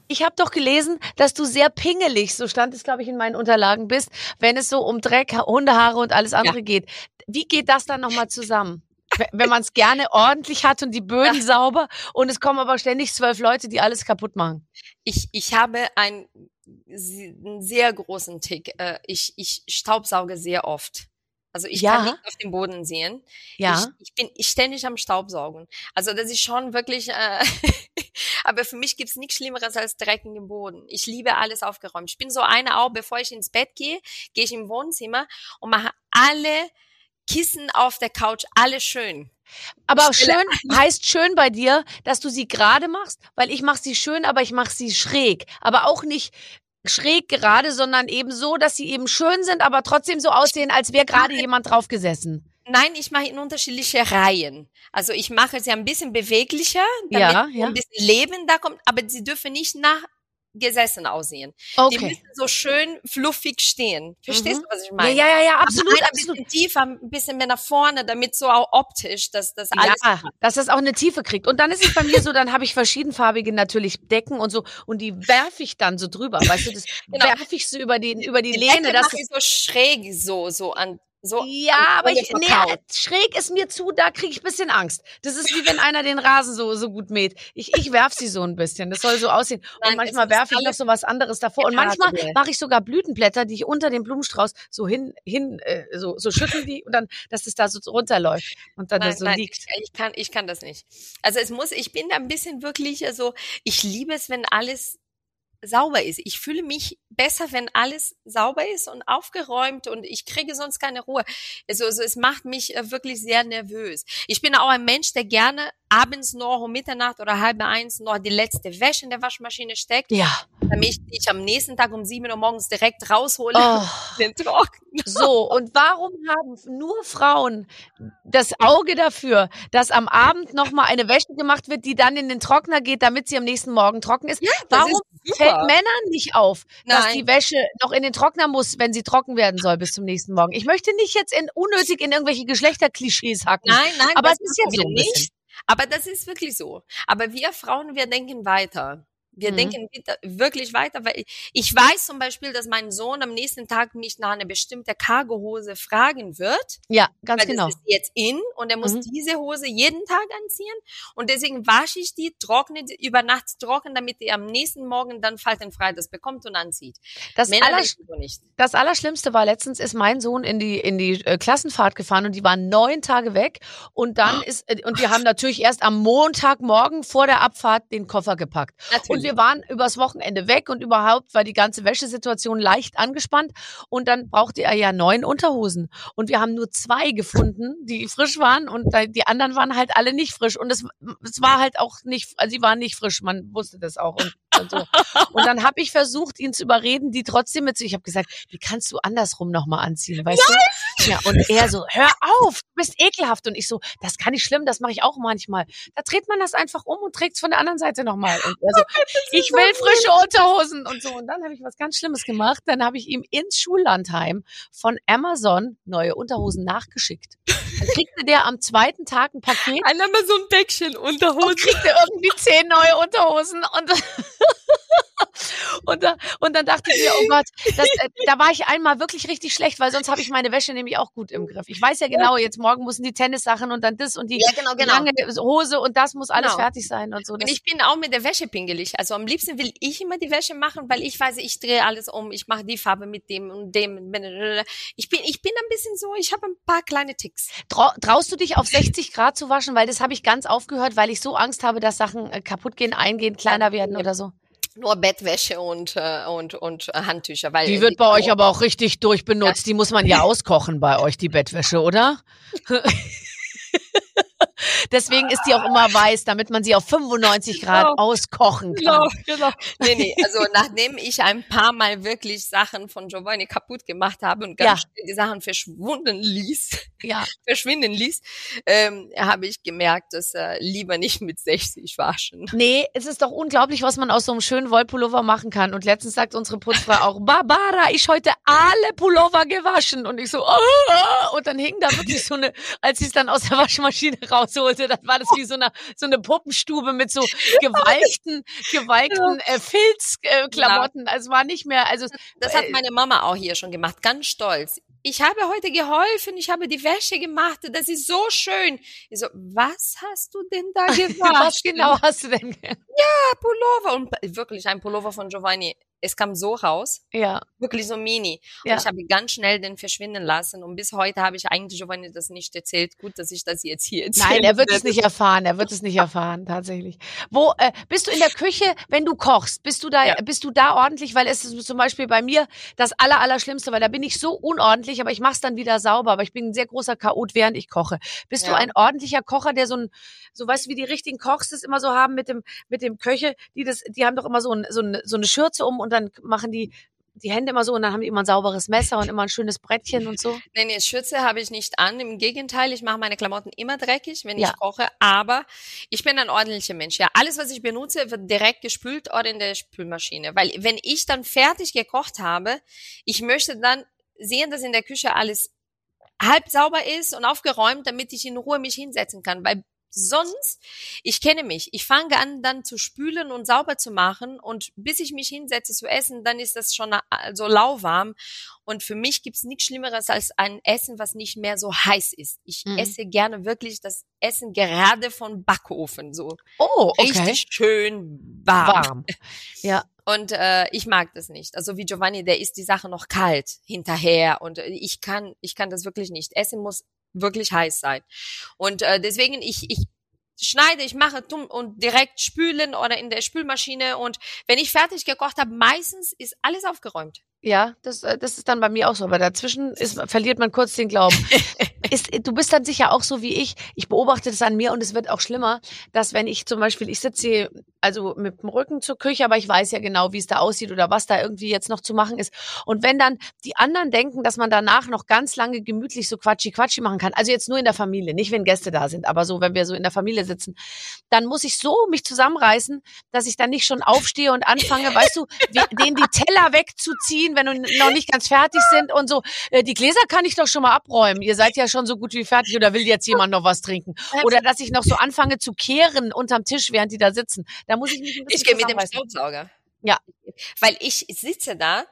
Ich habe doch gelesen, dass du sehr pingelig, so stand es, glaube ich, in meinen Unterlagen bist, wenn es so um Dreck, Hundehaare und alles andere geht. Wie geht das dann nochmal zusammen? Wenn man es gerne ordentlich hat und die Böden sauber und es kommen aber ständig zwölf Leute, die alles kaputt machen. Ich, ich habe ein, einen sehr großen Tick. Äh, Ich, ich staubsauge sehr oft. Also ich Ja. kann nicht auf den Boden sehen. Ja. Ich, ich bin ich ständig am Staubsaugen. Also das ist schon wirklich, äh, aber für mich gibt's nichts Schlimmeres als Dreck in den Boden. Ich liebe alles aufgeräumt. Ich bin so eine auch, bevor ich ins Bett gehe, gehe ich im Wohnzimmer und mache alle Kissen auf der Couch, alle schön. Aber schön heißt schön bei dir, dass du sie gerade machst, weil ich mache sie schön, aber ich mache sie schräg. Aber auch nicht schräg gerade, sondern eben so, dass sie eben schön sind, aber trotzdem so aussehen, als wäre gerade jemand drauf gesessen. Nein, ich mache in unterschiedliche Reihen. Also ich mache sie ein bisschen beweglicher, damit Ja, ja. ein bisschen Leben da kommt, aber sie dürfen nicht nach gesessen aussehen. Die Okay. müssen so schön fluffig stehen. Verstehst Mhm. du, was ich meine? ja, ja, ja, Aber absolut, halt ein absolut. bisschen tiefer, ein bisschen mehr nach vorne, damit so auch optisch, dass das alles Ja, dass das auch eine Tiefe kriegt. Und dann ist es bei mir so, dann habe ich verschiedenfarbige natürlich Decken und so und die werfe ich dann so drüber, weißt du, das Genau. werfe ich so über die über die Die Lehne, Decke mache ich so schräg so so an so ja, aber ich, nee, schräg ist mir zu, da kriege ich ein bisschen Angst. Das ist wie wenn einer den Rasen so, so gut mäht. Ich, ich werf sie so ein bisschen. Das soll so aussehen. Nein, und manchmal werfe ich noch so was anderes davor. Und manchmal mache ich sogar Blütenblätter, die ich unter dem Blumenstrauß so hin, hin, äh, so, so schütteln die und dann, dass es da so runterläuft und dann Nein, das so nein, liegt. Ich, ich kann, ich kann das nicht. Also es muss, ich bin da ein bisschen wirklich, also ich liebe es, wenn alles sauber ist. Ich fühle mich besser, wenn alles sauber ist und aufgeräumt und ich kriege sonst keine Ruhe. Also, also es macht mich äh, wirklich sehr nervös. Ich bin auch ein Mensch, der gerne abends noch um Mitternacht oder halb eins noch die letzte Wäsche in der Waschmaschine steckt, Ja. damit ich am nächsten Tag um sieben Uhr morgens direkt raushole Oh. den Trockner. So, und warum haben nur Frauen das Auge dafür, dass am Abend nochmal eine Wäsche gemacht wird, die dann in den Trockner geht, damit sie am nächsten Morgen trocken ist? Das warum ist fällt. Männern nicht auf, dass die Wäsche noch in den Trockner muss, wenn sie trocken werden soll bis zum nächsten Morgen? Ich möchte nicht jetzt in, unnötig in irgendwelche Geschlechterklischees hacken. Nein, nein, Aber das es ist ja so nicht. Aber das ist wirklich so. Aber wir Frauen, wir denken weiter. Wir Mhm. denken wirklich weiter, weil ich, weiß zum Beispiel, dass mein Sohn am nächsten Tag mich nach einer bestimmten Cargohose fragen wird. Ja, ganz weil genau. das ist jetzt in und er muss Mhm. diese Hose jeden Tag anziehen. Und deswegen wasche ich die, trockne die über Nacht trocken, damit er am nächsten Morgen dann faltenfrei das bekommt und anzieht. Das, Männer aller, denken so nicht. das Allerschlimmste war letztens, ist mein Sohn in die, in die äh, Klassenfahrt gefahren und die waren neun Tage weg. Und dann ist, äh, und wir haben natürlich erst am Montagmorgen vor der Abfahrt den Koffer gepackt. Natürlich. Wir waren übers Wochenende weg und überhaupt war die ganze Wäschesituation leicht angespannt. Und dann brauchte er ja neun Unterhosen. Und wir haben nur zwei gefunden, die frisch waren und die anderen waren halt alle nicht frisch. Und es, es war halt auch nicht, also sie waren nicht frisch, man wusste das auch. Und, und, so. und dann habe ich versucht, ihn zu überreden, die trotzdem mit, ich habe gesagt, die kannst du andersrum nochmal anziehen, weißt du? Ja, und er so, hör auf, bist ekelhaft. Und ich so, das kann nicht schlimm, das mache ich auch manchmal. Da dreht man das einfach um und trägt es von der anderen Seite nochmal. Und er so, ich will frische Unterhosen und so. Und dann habe ich was ganz Schlimmes gemacht. Dann habe ich ihm ins Schullandheim von Amazon neue Unterhosen nachgeschickt. Dann kriegte der am zweiten Tag ein Paket Ein Amazon-Päckchen Unterhose. und kriegte irgendwie zehn neue Unterhosen und und, da, und dann dachte ich mir, oh Gott, das, äh, da war ich einmal wirklich richtig schlecht, weil sonst habe ich meine Wäsche nämlich auch gut im Griff. Ich weiß ja genau, jetzt morgen müssen die Tennissachen und dann das und die Ja, genau, genau. lange Hose und das muss alles Genau. fertig sein und so. Und ich bin auch mit der Wäsche pingelig. Also am liebsten will ich immer die Wäsche machen, weil ich weiß, ich drehe alles um, ich mache die Farbe mit dem und dem. Ich bin, ich bin ein bisschen so, ich habe ein paar kleine Ticks. trau, traust du dich auf 60 Grad zu waschen? Weil das habe ich ganz aufgehört, weil ich so Angst habe, dass Sachen äh, kaputt gehen, eingehen, kleiner werden oder so. Nur Bettwäsche und, äh, und, und äh, Handtücher. Weil Die wird bei euch aber auch richtig durchbenutzt. Die muss man ja auskochen bei euch, die Bettwäsche, oder? Deswegen ist die auch immer weiß, damit man sie auf 95 Grad Genau. auskochen kann. genau. Nee, nee, also nachdem ich ein paar Mal wirklich Sachen von Giovanni kaputt gemacht habe und ganz Ja. schnell die Sachen verschwunden ließ, Ja, verschwinden ließ, ähm, habe ich gemerkt, dass äh, lieber nicht mit 60 waschen. nee, es ist doch unglaublich, was man aus so einem schönen Wollpullover machen kann. Und letztens sagt unsere Putzfrau auch, Barbara, ich heute alle Pullover gewaschen. Und ich so, ah! und dann hing da wirklich so eine, als sie es dann aus der Waschmaschine rausholte, dann war das wie so eine, so eine Puppenstube mit so gewalkten, gewalkten äh, Filzklamotten. Äh. Also es war nicht mehr, also Das hat äh, meine Mama auch hier schon gemacht, ganz stolz. Ich habe heute geholfen, ich habe die Wäsche gemacht, das ist so schön. Ich so, was hast du denn da gewaschen? was genau hast du denn? ge- Pullover und wirklich ein Pullover von Giovanni. Es kam so raus, Ja, wirklich so mini. Ja. Und ich habe ganz schnell den verschwinden lassen und bis heute habe ich eigentlich Giovanni das nicht erzählt. Gut, dass ich das jetzt hier erzähle. Nein, er wird es nicht erfahren. Er wird es nicht erfahren, tatsächlich. Wo äh, bist du in der Küche, wenn du kochst? Bist du da, Ja. bist du da ordentlich? Weil es ist zum Beispiel bei mir das aller, Allerschlimmste, weil da bin ich so unordentlich, aber ich mache es dann wieder sauber. Aber ich bin ein sehr großer Chaot, während ich koche. Bist du Ja. ein ordentlicher Kocher, der so ein, so weißt du, wie die richtigen Kochs das immer so haben mit dem, mit dem Köche, die das, die haben doch immer so, ein, so, eine, so eine Schürze um und und dann machen die die Hände immer so und dann haben die immer ein sauberes Messer und immer ein schönes Brettchen und so. Nee, nee, Schürze habe ich nicht an. Im Gegenteil, ich mache meine Klamotten immer dreckig, wenn Ja. ich koche. Aber ich bin ein ordentlicher Mensch. Ja, alles, was ich benutze, wird direkt gespült oder in der Spülmaschine. Weil wenn ich dann fertig gekocht habe, ich möchte dann sehen, dass in der Küche alles halb sauber ist und aufgeräumt, damit ich in Ruhe mich hinsetzen kann. Weil sonst, ich kenne mich, ich fange an dann zu spülen und sauber zu machen und bis ich mich hinsetze zu essen, dann ist das schon so lauwarm und für mich gibt's nichts Schlimmeres als ein Essen, was nicht mehr so heiß ist. Ich Mhm. esse gerne wirklich das Essen gerade von Backofen, so Oh, okay. richtig schön warm. Warm. Ja. Und äh, ich mag das nicht. Also wie Giovanni, der isst die Sache noch kalt hinterher und äh, ich kann, ich kann das wirklich nicht. Essen muss wirklich heiß sein. Und äh, deswegen ich, ich schneide, ich mache dumm und direkt spülen oder in der Spülmaschine und wenn ich fertig gekocht habe, meistens ist alles aufgeräumt. Ja, das, äh, das ist dann bei mir auch so. Aber dazwischen ist, verliert man kurz den Glauben. ist, du bist dann sicher auch so wie ich. Ich beobachte das an mir und es wird auch schlimmer, dass wenn ich zum Beispiel, ich sitze hier also mit dem Rücken zur Küche, aber ich weiß ja genau, wie es da aussieht oder was da irgendwie jetzt noch zu machen ist. Und wenn dann die anderen denken, dass man danach noch ganz lange gemütlich so quatschi quatschi machen kann, also jetzt nur in der Familie, nicht wenn Gäste da sind, aber so, wenn wir so in der Familie sitzen, dann muss ich so mich zusammenreißen, dass ich dann nicht schon aufstehe und anfange, weißt du, denen die Teller wegzuziehen, wenn wir noch nicht ganz fertig sind und so. Äh, Die Gläser kann ich doch schon mal abräumen. Ihr seid ja schon so gut wie fertig oder will jetzt jemand noch was trinken? Oder dass ich noch so anfange zu kehren unterm Tisch, während die da sitzen. Da muss ich mich ein bisschen Ich gehe mit dem. Staubsauger. Ja. Weil ich sitze da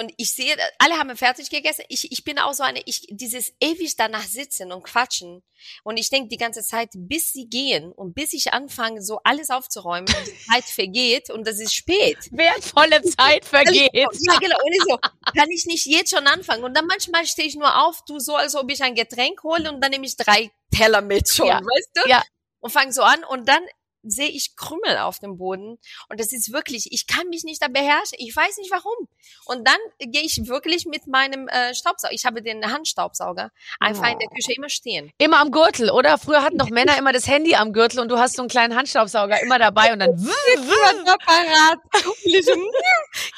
und ich sehe, alle haben fertig gegessen. Ich, ich bin auch so eine, ich, dieses ewig danach sitzen und quatschen. Und ich denke die ganze Zeit, bis sie gehen und bis ich anfange, so alles aufzuräumen, die Zeit vergeht und das ist spät. Wertvolle Zeit vergeht. Ja, genau. Und ich so, kann ich nicht jetzt schon anfangen? Und dann manchmal stehe ich nur auf, tu so, als ob ich ein Getränk hole und dann nehme ich drei Teller mit schon, Ja. weißt du? Ja. Und fange so an und dann sehe ich Krümel auf dem Boden und das ist wirklich, ich kann mich nicht da beherrschen, ich weiß nicht warum. Und dann gehe ich wirklich mit meinem äh, Staubsauger, ich habe den Handstaubsauger einfach in der Küche immer stehen. Immer am Gürtel, oder? Früher hatten doch Männer immer das Handy am Gürtel und du hast so einen kleinen Handstaubsauger immer dabei und dann so,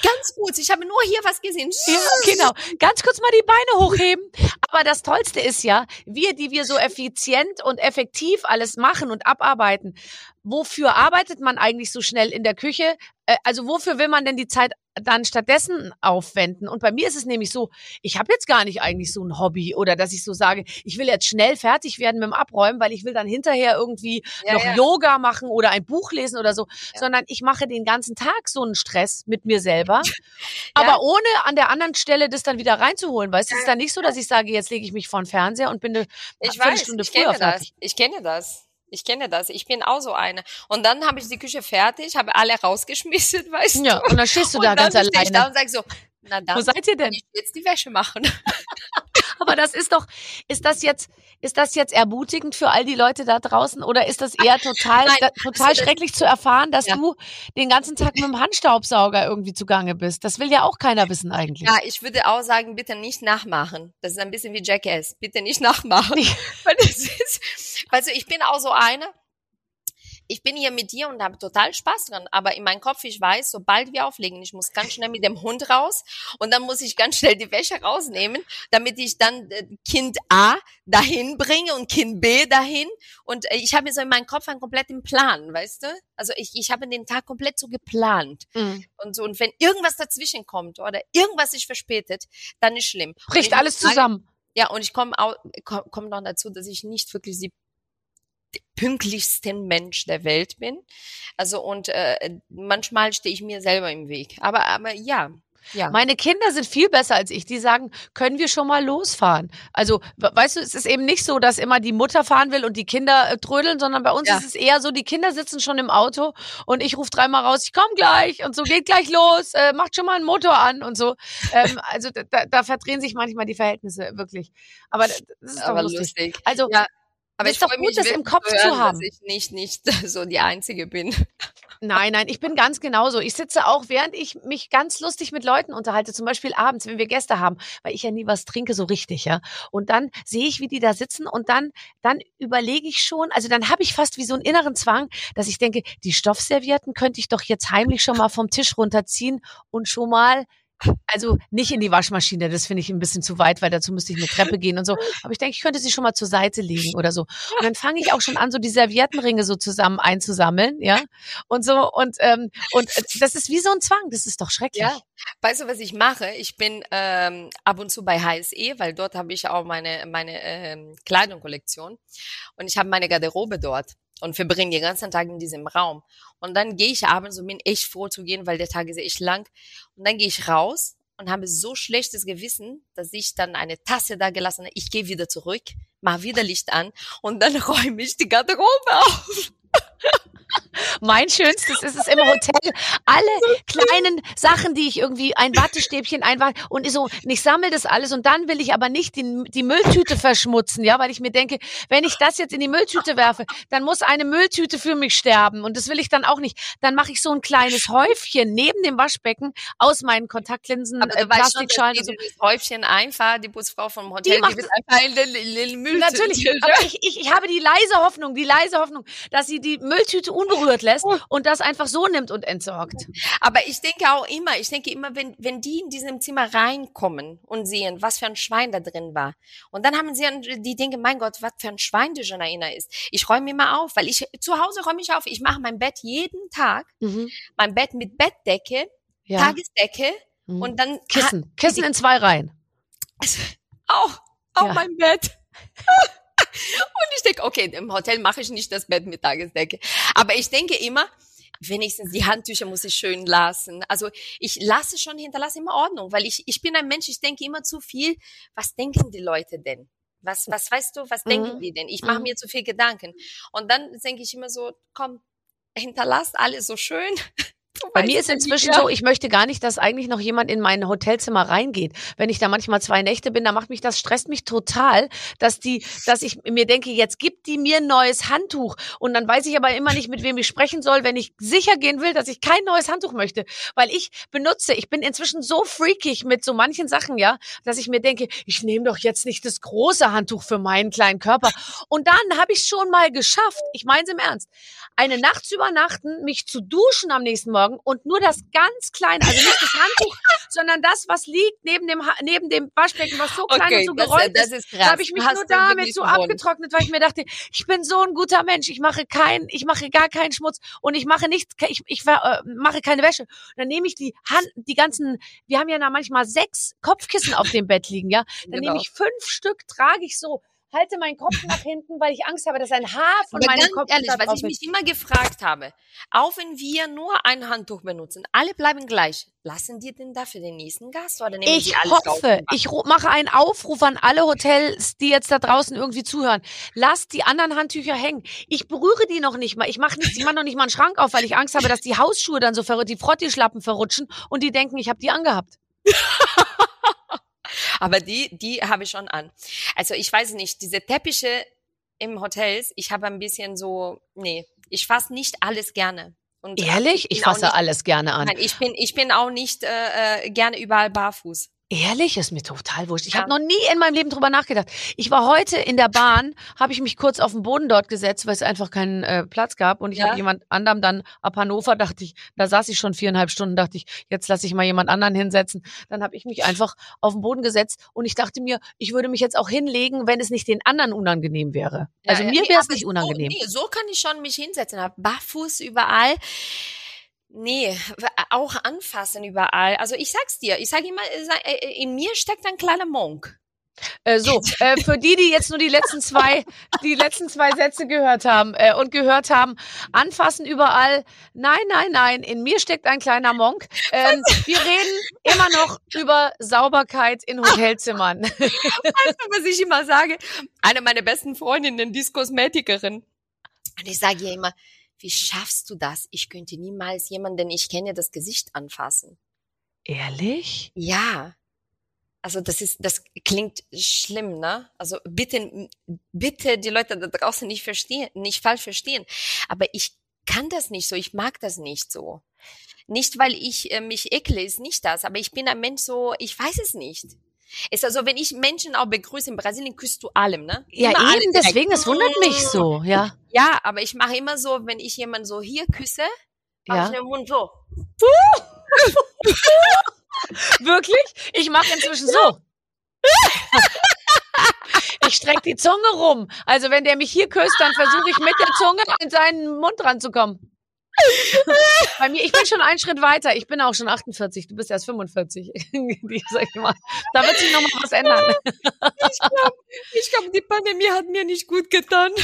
Ganz gut, ich habe nur hier was gesehen. Ja, genau. Ganz kurz mal die Beine hochheben. Aber das Tollste ist ja, wir, die wir so effizient und effektiv alles machen und abarbeiten, wofür arbeitet man eigentlich so schnell in der Küche? Äh, Also wofür will man denn die Zeit dann stattdessen aufwenden? Und bei mir ist es nämlich so, ich habe jetzt gar nicht eigentlich so ein Hobby oder dass ich so sage, ich will jetzt schnell fertig werden mit dem Abräumen, weil ich will dann hinterher irgendwie Ja, noch ja. Yoga machen oder ein Buch lesen oder so, Ja. sondern ich mache den ganzen Tag so einen Stress mit mir selber, aber ohne an der anderen Stelle das dann wieder reinzuholen. Weißt du, es ist dann nicht so, dass ich sage, jetzt lege ich mich vor den Fernseher und bin eine Ich weiß, ich früher kenne das. fertig. Ich kenne das. Ich kenne das. Ich bin auch so eine. Und dann habe ich die Küche fertig, habe alle rausgeschmissen, weißt du? Ja, und dann stehst du und da dann ganz stehe ich da alleine. und sag so, na dann Wo seid ihr denn? ich jetzt die Wäsche machen. Aber das ist doch, ist das jetzt, ist das jetzt ermutigend für all die Leute da draußen oder ist das eher total, Nein, da, total also schrecklich zu erfahren, dass Ja. du den ganzen Tag mit dem Handstaubsauger irgendwie zugange bist? Das will ja auch keiner wissen eigentlich. Ja, ich würde auch sagen, bitte nicht nachmachen. Das ist ein bisschen wie Jackass. Bitte nicht nachmachen. Weil das ist, also ich bin auch so eine. Ich bin hier mit dir und habe total Spaß dran, aber in meinem Kopf, ich weiß, sobald wir auflegen, ich muss ganz schnell mit dem Hund raus und dann muss ich ganz schnell die Wäsche rausnehmen, damit ich dann äh, Kind A dahin bringe und Kind B dahin und äh, ich habe mir so in meinem Kopf einen kompletten Plan, weißt du? Also ich, ich habe den Tag komplett so geplant Mhm. und so. Und wenn irgendwas dazwischen kommt oder irgendwas sich verspätet, dann ist schlimm. Bricht ich alles zusammen. Ja, und ich komme auch komm, noch dazu, dass ich nicht wirklich die pünktlichsten Mensch der Welt bin. Also und äh, manchmal stehe ich mir selber im Weg. Aber aber ja, ja. Meine Kinder sind viel besser als ich. Die sagen, können wir schon mal losfahren? Also, we- weißt du, es ist eben nicht so, dass immer die Mutter fahren will und die Kinder äh, trödeln, sondern bei uns Ja. ist es eher so, die Kinder sitzen schon im Auto und ich rufe dreimal raus, ich komme gleich und so, geht gleich los, äh, macht schon mal einen Motor an und so. Ähm, also da, da, verdrehen sich manchmal die Verhältnisse wirklich. Aber das ist doch aber lustig. lustig. Also, Ja, aber ist ich doch gut, das im Kopf zu hören, haben. dass ich nicht nicht so die einzige bin. Nein, nein, ich bin ganz genauso. Ich sitze auch, während ich mich ganz lustig mit Leuten unterhalte, zum Beispiel abends, wenn wir Gäste haben, weil ich ja nie was trinke so richtig, ja. Und dann sehe ich, wie die da sitzen und dann, dann überlege ich schon, also dann habe ich fast wie so einen inneren Zwang, dass ich denke, die Stoffservietten könnte ich doch jetzt heimlich schon mal vom Tisch runterziehen und schon mal also nicht in die Waschmaschine, das finde ich ein bisschen zu weit, weil dazu müsste ich eine Treppe gehen und so. Aber ich denke, ich könnte sie schon mal zur Seite legen oder so. Und dann fange ich auch schon an, so die Serviettenringe so zusammen einzusammeln, ja. Und so, und, ähm, und das ist wie so ein Zwang, das ist doch schrecklich. Ja, weißt du, was ich mache? Ich bin ähm, ab und zu bei HSE, weil dort habe ich auch meine, meine ähm, Kleidungkollektion und ich habe meine Garderobe dort und verbringe den ganzen Tag in diesem Raum. Und dann gehe ich abends und bin echt froh zu gehen, weil der Tag ist echt lang. Und dann gehe ich raus und habe so schlechtes Gewissen, dass ich dann eine Tasse da gelassen habe. Ich gehe wieder zurück, mache wieder Licht an und dann räume ich die Garderobe auf. Mein schönstes ist es im Hotel. Alle kleinen Sachen, die ich irgendwie, ein Wattestäbchen, ein Watt, und so, ich sammle das alles und dann will ich aber nicht die, die Mülltüte verschmutzen, ja, weil ich mir denke, wenn ich das jetzt in die Mülltüte werfe, dann muss eine Mülltüte für mich sterben und das will ich dann auch nicht. Dann mache ich so ein kleines Häufchen neben dem Waschbecken aus meinen Kontaktlinsen, Aber äh, schon, Plastikschalen. dass und so. Häufchen einfach, die Putzfrau vom Hotel, die, macht wird einfach in den, in den Müll Natürlich, aber ich, ich, ich habe die leise Hoffnung, die leise Hoffnung, dass sie die Mülltüte unberührt lässt und das einfach so nimmt und entsorgt. Aber ich denke auch immer, ich denke immer, wenn, wenn die in diesem Zimmer reinkommen und sehen, was für ein Schwein da drin war. Und dann haben sie, die denken, mein Gott, was für ein Schwein die Janaina ist. Ich räume immer auf, weil ich, zu Hause räume ich auf. Ich mache mein Bett jeden Tag, mein Bett mit Bettdecke, Ja. Tagesdecke Mhm. und dann Kissen. Kissen in zwei Reihen. auch, auch Ja. mein Bett. und ich denke, okay, im Hotel mache ich nicht das Bett mit Tagesdecke. Aber ich denke immer, wenigstens die Handtücher muss ich schön lassen. Also ich lasse schon, hinterlasse immer Ordnung, weil ich, ich bin ein Mensch, ich denke immer zu viel. Was denken die Leute denn? Was, was weißt du, was denken Mhm. die denn? Ich mache Mhm. mir zu viel Gedanken. Und dann denke ich immer so, komm, hinterlasst alles so schön. Bei mir ist inzwischen ja. so, ich möchte gar nicht, dass eigentlich noch jemand in mein Hotelzimmer reingeht. Wenn ich da manchmal zwei Nächte bin, dann macht mich das, stresst mich total, dass die, dass ich mir denke, jetzt gibt die mir ein neues Handtuch. Und dann weiß ich aber immer nicht, mit wem ich sprechen soll, wenn ich sicher gehen will, dass ich kein neues Handtuch möchte. Weil ich benutze, ich bin inzwischen so freakig mit so manchen Sachen, ja, dass ich mir denke, ich nehme doch jetzt nicht das große Handtuch für meinen kleinen Körper. Und dann habe ich es schon mal geschafft, ich meine es im Ernst, eine Nacht zu übernachten, mich zu duschen am nächsten Morgen und nur das ganz kleine, also nicht das Handtuch, sondern das, was liegt neben dem, Ha- neben dem Waschbecken, was so klein und so das, gerollt das ist. ist krass. Da habe ich mich Hast nur damit so gewonnen. abgetrocknet, weil ich mir dachte, ich bin so ein guter Mensch, ich mache kein, ich mache gar keinen Schmutz und ich mache nichts, ich, ich äh, mache keine Wäsche. Dann nehme ich die Hand, die ganzen, wir haben ja da manchmal sechs Kopfkissen auf dem Bett liegen, ja. Dann Genau. nehme ich fünf Stück, trage ich so, halte meinen Kopf nach hinten, weil ich Angst habe, dass ein Haar von meinem Kopf ehrlich, da was ich mich immer gefragt habe, auch wenn wir nur ein Handtuch benutzen, alle bleiben gleich. Lassen die denn da für den nächsten Gast oder nehmen Ich raus? hoffe, ich mache einen Aufruf an alle Hotels, die jetzt da draußen irgendwie zuhören. Lasst die anderen Handtücher hängen. Ich berühre die noch nicht mal. Ich mache nichts, ich mache noch nicht mal einen Schrank auf, weil ich Angst habe, dass die Hausschuhe dann so verrückt, die Frottischlappen verrutschen und die denken, ich habe die angehabt. Aber die, die habe ich schon an. Also ich weiß nicht, diese Teppiche im Hotels, ich habe ein bisschen so, nee, ich fasse nicht alles gerne. Und Ehrlich? bin Ich fasse nicht, alles gerne an. Nein, ich bin, ich bin auch nicht äh, äh, gerne überall barfuß. Ehrlich, ist mir total wurscht. Ich Ja. habe noch nie in meinem Leben drüber nachgedacht. Ich war heute in der Bahn, habe ich mich kurz auf den Boden dort gesetzt, weil es einfach keinen äh, Platz gab. Und ich Ja. habe jemand anderem dann ab Hannover, dachte ich, da saß ich schon viereinhalb Stunden, dachte ich, jetzt lasse ich mal jemand anderen hinsetzen. Dann habe ich mich einfach auf den Boden gesetzt und ich dachte mir, ich würde mich jetzt auch hinlegen, wenn es nicht den anderen unangenehm wäre. Also Ja, ja, mir wäre es nicht so, unangenehm. Nee, so kann ich schon mich hinsetzen, barfuß überall. Nee, auch anfassen überall. Also ich sag's dir, ich sage immer, äh, äh, in mir steckt ein kleiner Monk. Äh, so, äh, für die, die jetzt nur die letzten zwei, die letzten zwei Sätze gehört haben äh, und gehört haben, anfassen überall. Nein, nein, nein, in mir steckt ein kleiner Monk. Ähm, wir reden immer noch über Sauberkeit in Hotelzimmern. Weißt du, was ich immer sage? Eine meiner besten Freundinnen, die ist Kosmetikerin. Und ich sage ihr immer, wie schaffst du das? Ich könnte niemals jemanden, den ich kenne, das Gesicht anfassen. Ehrlich? Ja. Also das ist, das klingt schlimm, ne? Also bitte, bitte die Leute da draußen nicht verstehen, nicht falsch verstehen. Aber ich kann das nicht so, ich mag das nicht so. Nicht, weil ich äh, mich ekle, ist nicht das, aber ich bin ein Mensch so, ich weiß es nicht. Ist also, wenn ich Menschen auch begrüße, in Brasilien küsst du allem, ne? Ja, Immer eben, deswegen, das wundert mich so, ja. Ja, aber ich mache immer so, wenn ich jemanden so hier küsse, Ja. ich den Mund so. Wirklich? Ich mache inzwischen so. Ich strecke die Zunge rum. Also wenn der mich hier küsst, dann versuche ich mit der Zunge in seinen Mund ranzukommen. Bei mir, ich bin schon einen Schritt weiter. Ich bin auch schon 48. Du bist erst 45. Die, sag ich mal. Da wird sich noch mal was ändern. Ich glaube, die Pandemie hat mir nicht gut getan.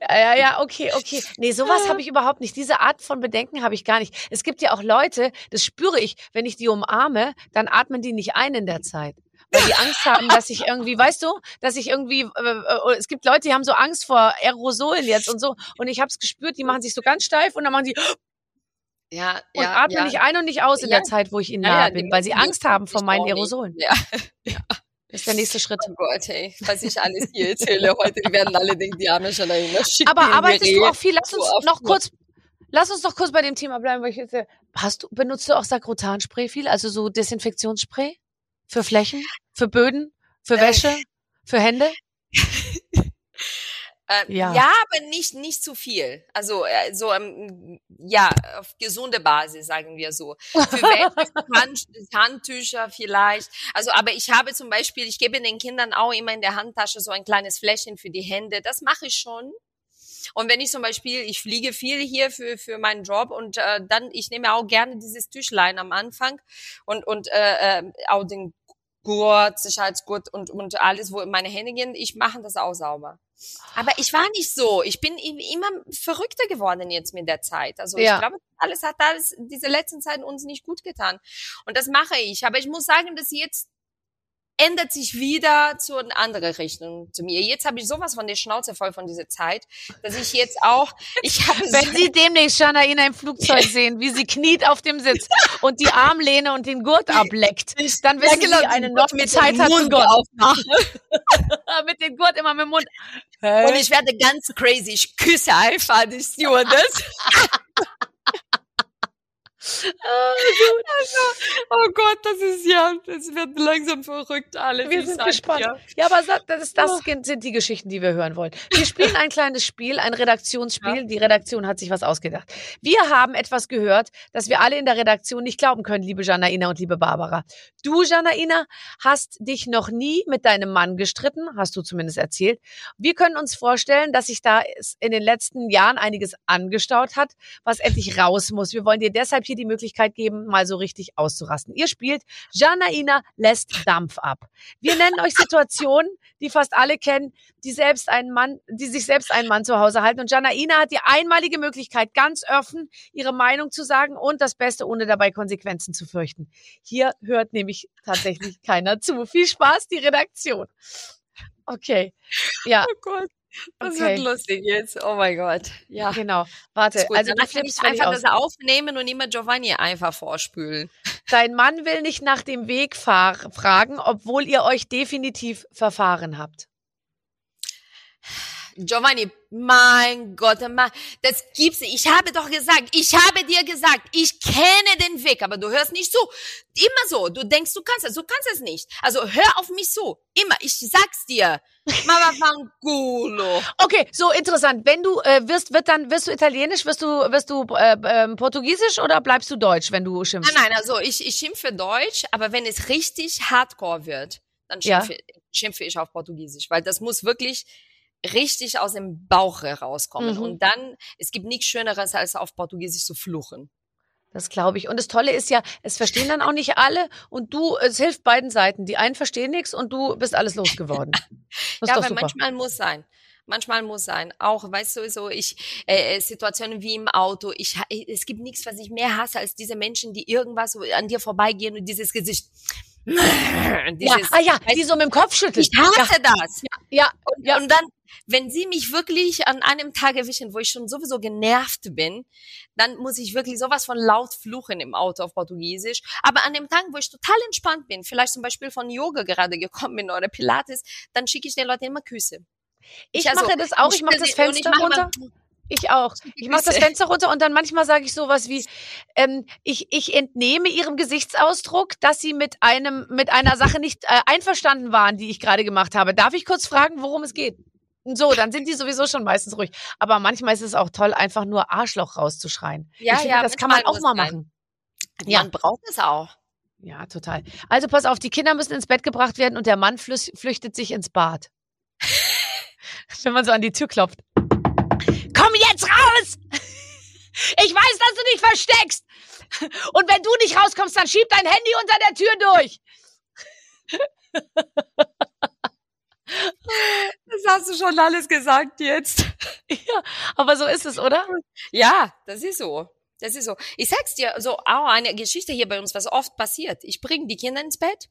Ja, ja, ja, okay, okay. Nee, sowas habe ich überhaupt nicht. Diese Art von Bedenken habe ich gar nicht. Es gibt ja auch Leute, das spüre ich, wenn ich die umarme, dann atmen die nicht ein in der Zeit. Weil die Angst haben, dass ich irgendwie, weißt du, dass ich irgendwie, äh, äh, es gibt Leute, die haben so Angst vor Aerosolen jetzt und so. Und ich habe es gespürt, die machen sich so ganz steif und dann machen sie Ja, und ja, atmen ja. nicht ein und nicht aus in Ja. der Zeit, wo ich ihnen Ja, nahe ja, die bin, weil sie Angst haben vor meinen. Aerosolen. Ja. Das ist der nächste Schritt. Oh Gott, ey, was ich alles hier erzähle heute, werden alle denken, die arme Janaina schickt Aber mir in die arbeitest du Rehe. auch viel? Lass so uns auf noch kurz, lass uns noch kurz bei dem Thema bleiben, weil ich jetzt, äh, hast du, benutzt du auch Sakrotanspray viel? Also so Desinfektionsspray? Für Flächen? Für Böden? Für Äh. Wäsche? Für Hände? Äh, Ja. ja. aber nicht, nicht zu viel. Also, äh, so, ähm, ja, auf gesunde Basis, sagen wir so. Für Wäsche, Hand, Handtücher vielleicht. Also, aber ich habe zum Beispiel, ich gebe den Kindern auch immer in der Handtasche so ein kleines Fläschchen für die Hände. Das mache ich schon. Und wenn ich zum Beispiel, ich fliege viel hier für, für meinen Job und äh, dann, ich nehme auch gerne dieses Tüchlein am Anfang und, und äh, äh, auch den Gurt, Sicherheitsgurt und, und alles, wo meine Hände gehen, ich mache das auch sauber. Aber ich war nicht so. Ich bin immer verrückter geworden jetzt mit der Zeit. Also Ja. ich glaube, alles hat alles diese letzten Zeiten uns nicht gut getan. Und das mache ich. Aber ich muss sagen, dass jetzt ändert sich wieder zu einer anderen Richtung zu mir. Jetzt habe ich sowas von der Schnauze voll von dieser Zeit, dass ich jetzt auch, ich habe so, Wenn Sie demnächst Janaina im Flugzeug sehen, wie sie kniet auf dem Sitz und die Armlehne und den Gurt ableckt, dann wissen genau, Sie, eine Gurt mit Zeit hat Mund aufmachen. mit dem Gurt immer mit dem Mund. Und ich werde ganz crazy. Ich küsse einfach die Stewardess. oh Gott, das ist ja, das wird langsam verrückt alles. Wir sind gespannt. dir. Ja, aber das, das sind die Geschichten, die wir hören wollen. Wir spielen ein kleines Spiel, ein Redaktionsspiel. Die Redaktion hat sich was ausgedacht. Wir haben etwas gehört, das wir alle in der Redaktion nicht glauben können, liebe Janaina und liebe Barbara. Du, Janaina, hast dich noch nie mit deinem Mann gestritten, hast du zumindest erzählt. Wir können uns vorstellen, dass sich da es in den letzten Jahren einiges angestaut hat, was endlich raus muss. Wir wollen dir deshalb hier die Möglichkeit geben, mal so richtig auszurasten. Ihr spielt Janaina lässt Dampf ab. Wir nennen euch Situationen, die fast alle kennen, die selbst einen Mann, die sich selbst einen Mann zu Hause halten. Und Janaina hat die einmalige Möglichkeit, ganz offen ihre Meinung zu sagen und das Beste, ohne dabei Konsequenzen zu fürchten. Hier hört nämlich tatsächlich keiner zu. Viel Spaß, die Redaktion. Okay. Ja, Oh das Okay. wird lustig jetzt. Oh mein Gott. Ja. genau. Warte, also du kann ich flippst einfach aus. das aufnehmen und immer Giovanni einfach vorspülen. Dein Mann will nicht nach dem Weg fragen, obwohl ihr euch definitiv verfahren habt. Giovanni, mein Gott, Mann, das gibt's nicht. Ich habe doch gesagt, ich habe dir gesagt, ich kenne den Weg, aber du hörst nicht zu. Immer so. Du denkst, du kannst es, du kannst es nicht. Also hör auf mich zu. Immer. Ich sag's dir. Mama Fangulo. Okay, so interessant. Wenn du äh, wirst, wird dann wirst du Italienisch, wirst du wirst du äh, ähm, Portugiesisch oder bleibst du Deutsch, wenn du schimpfst? Nein, nein, also ich, ich schimpfe Deutsch, aber wenn es richtig hardcore wird, dann Ja. schimpfe, schimpfe ich auf Portugiesisch, weil das muss wirklich richtig aus dem Bauch herauskommen. Mhm. Und dann, es gibt nichts Schöneres, als auf Portugiesisch zu fluchen. Das glaube ich. Und das Tolle ist ja, es verstehen dann auch nicht alle und du, es hilft beiden Seiten. Die einen verstehen nichts und du bist alles losgeworden. Ja, aber super. manchmal muss sein. Manchmal muss sein. Auch, weißt du, so ich äh, Situationen wie im Auto. Ich es gibt nichts, was ich mehr hasse als diese Menschen, die irgendwas an dir vorbeigehen und dieses Gesicht. ja, ah ja, die so mit dem Kopf schütteln. Ich hasse das. Ja, Und, Ja. und dann, wenn sie mich wirklich an einem Tag erwischen, wo ich schon sowieso genervt bin, dann muss ich wirklich sowas von laut fluchen im Auto auf Portugiesisch. Aber an dem Tag, wo ich total entspannt bin, vielleicht zum Beispiel von Yoga gerade gekommen bin oder Pilates, dann schicke ich den Leuten immer Küsse. ich also, mache das auch. Ich mache das Fenster ich runter. Immer, Ich auch. Ich mache das. Fenster runter und dann manchmal sage ich sowas wie, ähm, ich, ich entnehme ihrem Gesichtsausdruck, dass sie mit einem, mit einer Sache nicht äh, einverstanden waren, die ich gerade gemacht habe. Darf ich kurz fragen, worum es geht? So, dann sind die sowieso schon meistens ruhig. Aber manchmal ist es auch toll, einfach nur Arschloch rauszuschreien. Ja, finde, ja, das kann man auch mal machen. Ja. Man braucht es auch. Ja, total. Also pass auf, die Kinder müssen ins Bett gebracht werden und der Mann flüchtet sich ins Bad. Wenn man so an die Tür klopft. Komm jetzt raus! Ich weiß, dass du dich versteckst. Und wenn du nicht rauskommst, dann schieb dein Handy unter der Tür durch. Das hast du schon alles gesagt jetzt. Ja, aber so ist es, oder? Ja, das ist so. Das ist so. Ich sag's dir, so auch eine Geschichte hier bei uns, was oft passiert. Ich bringe die Kinder ins Bett,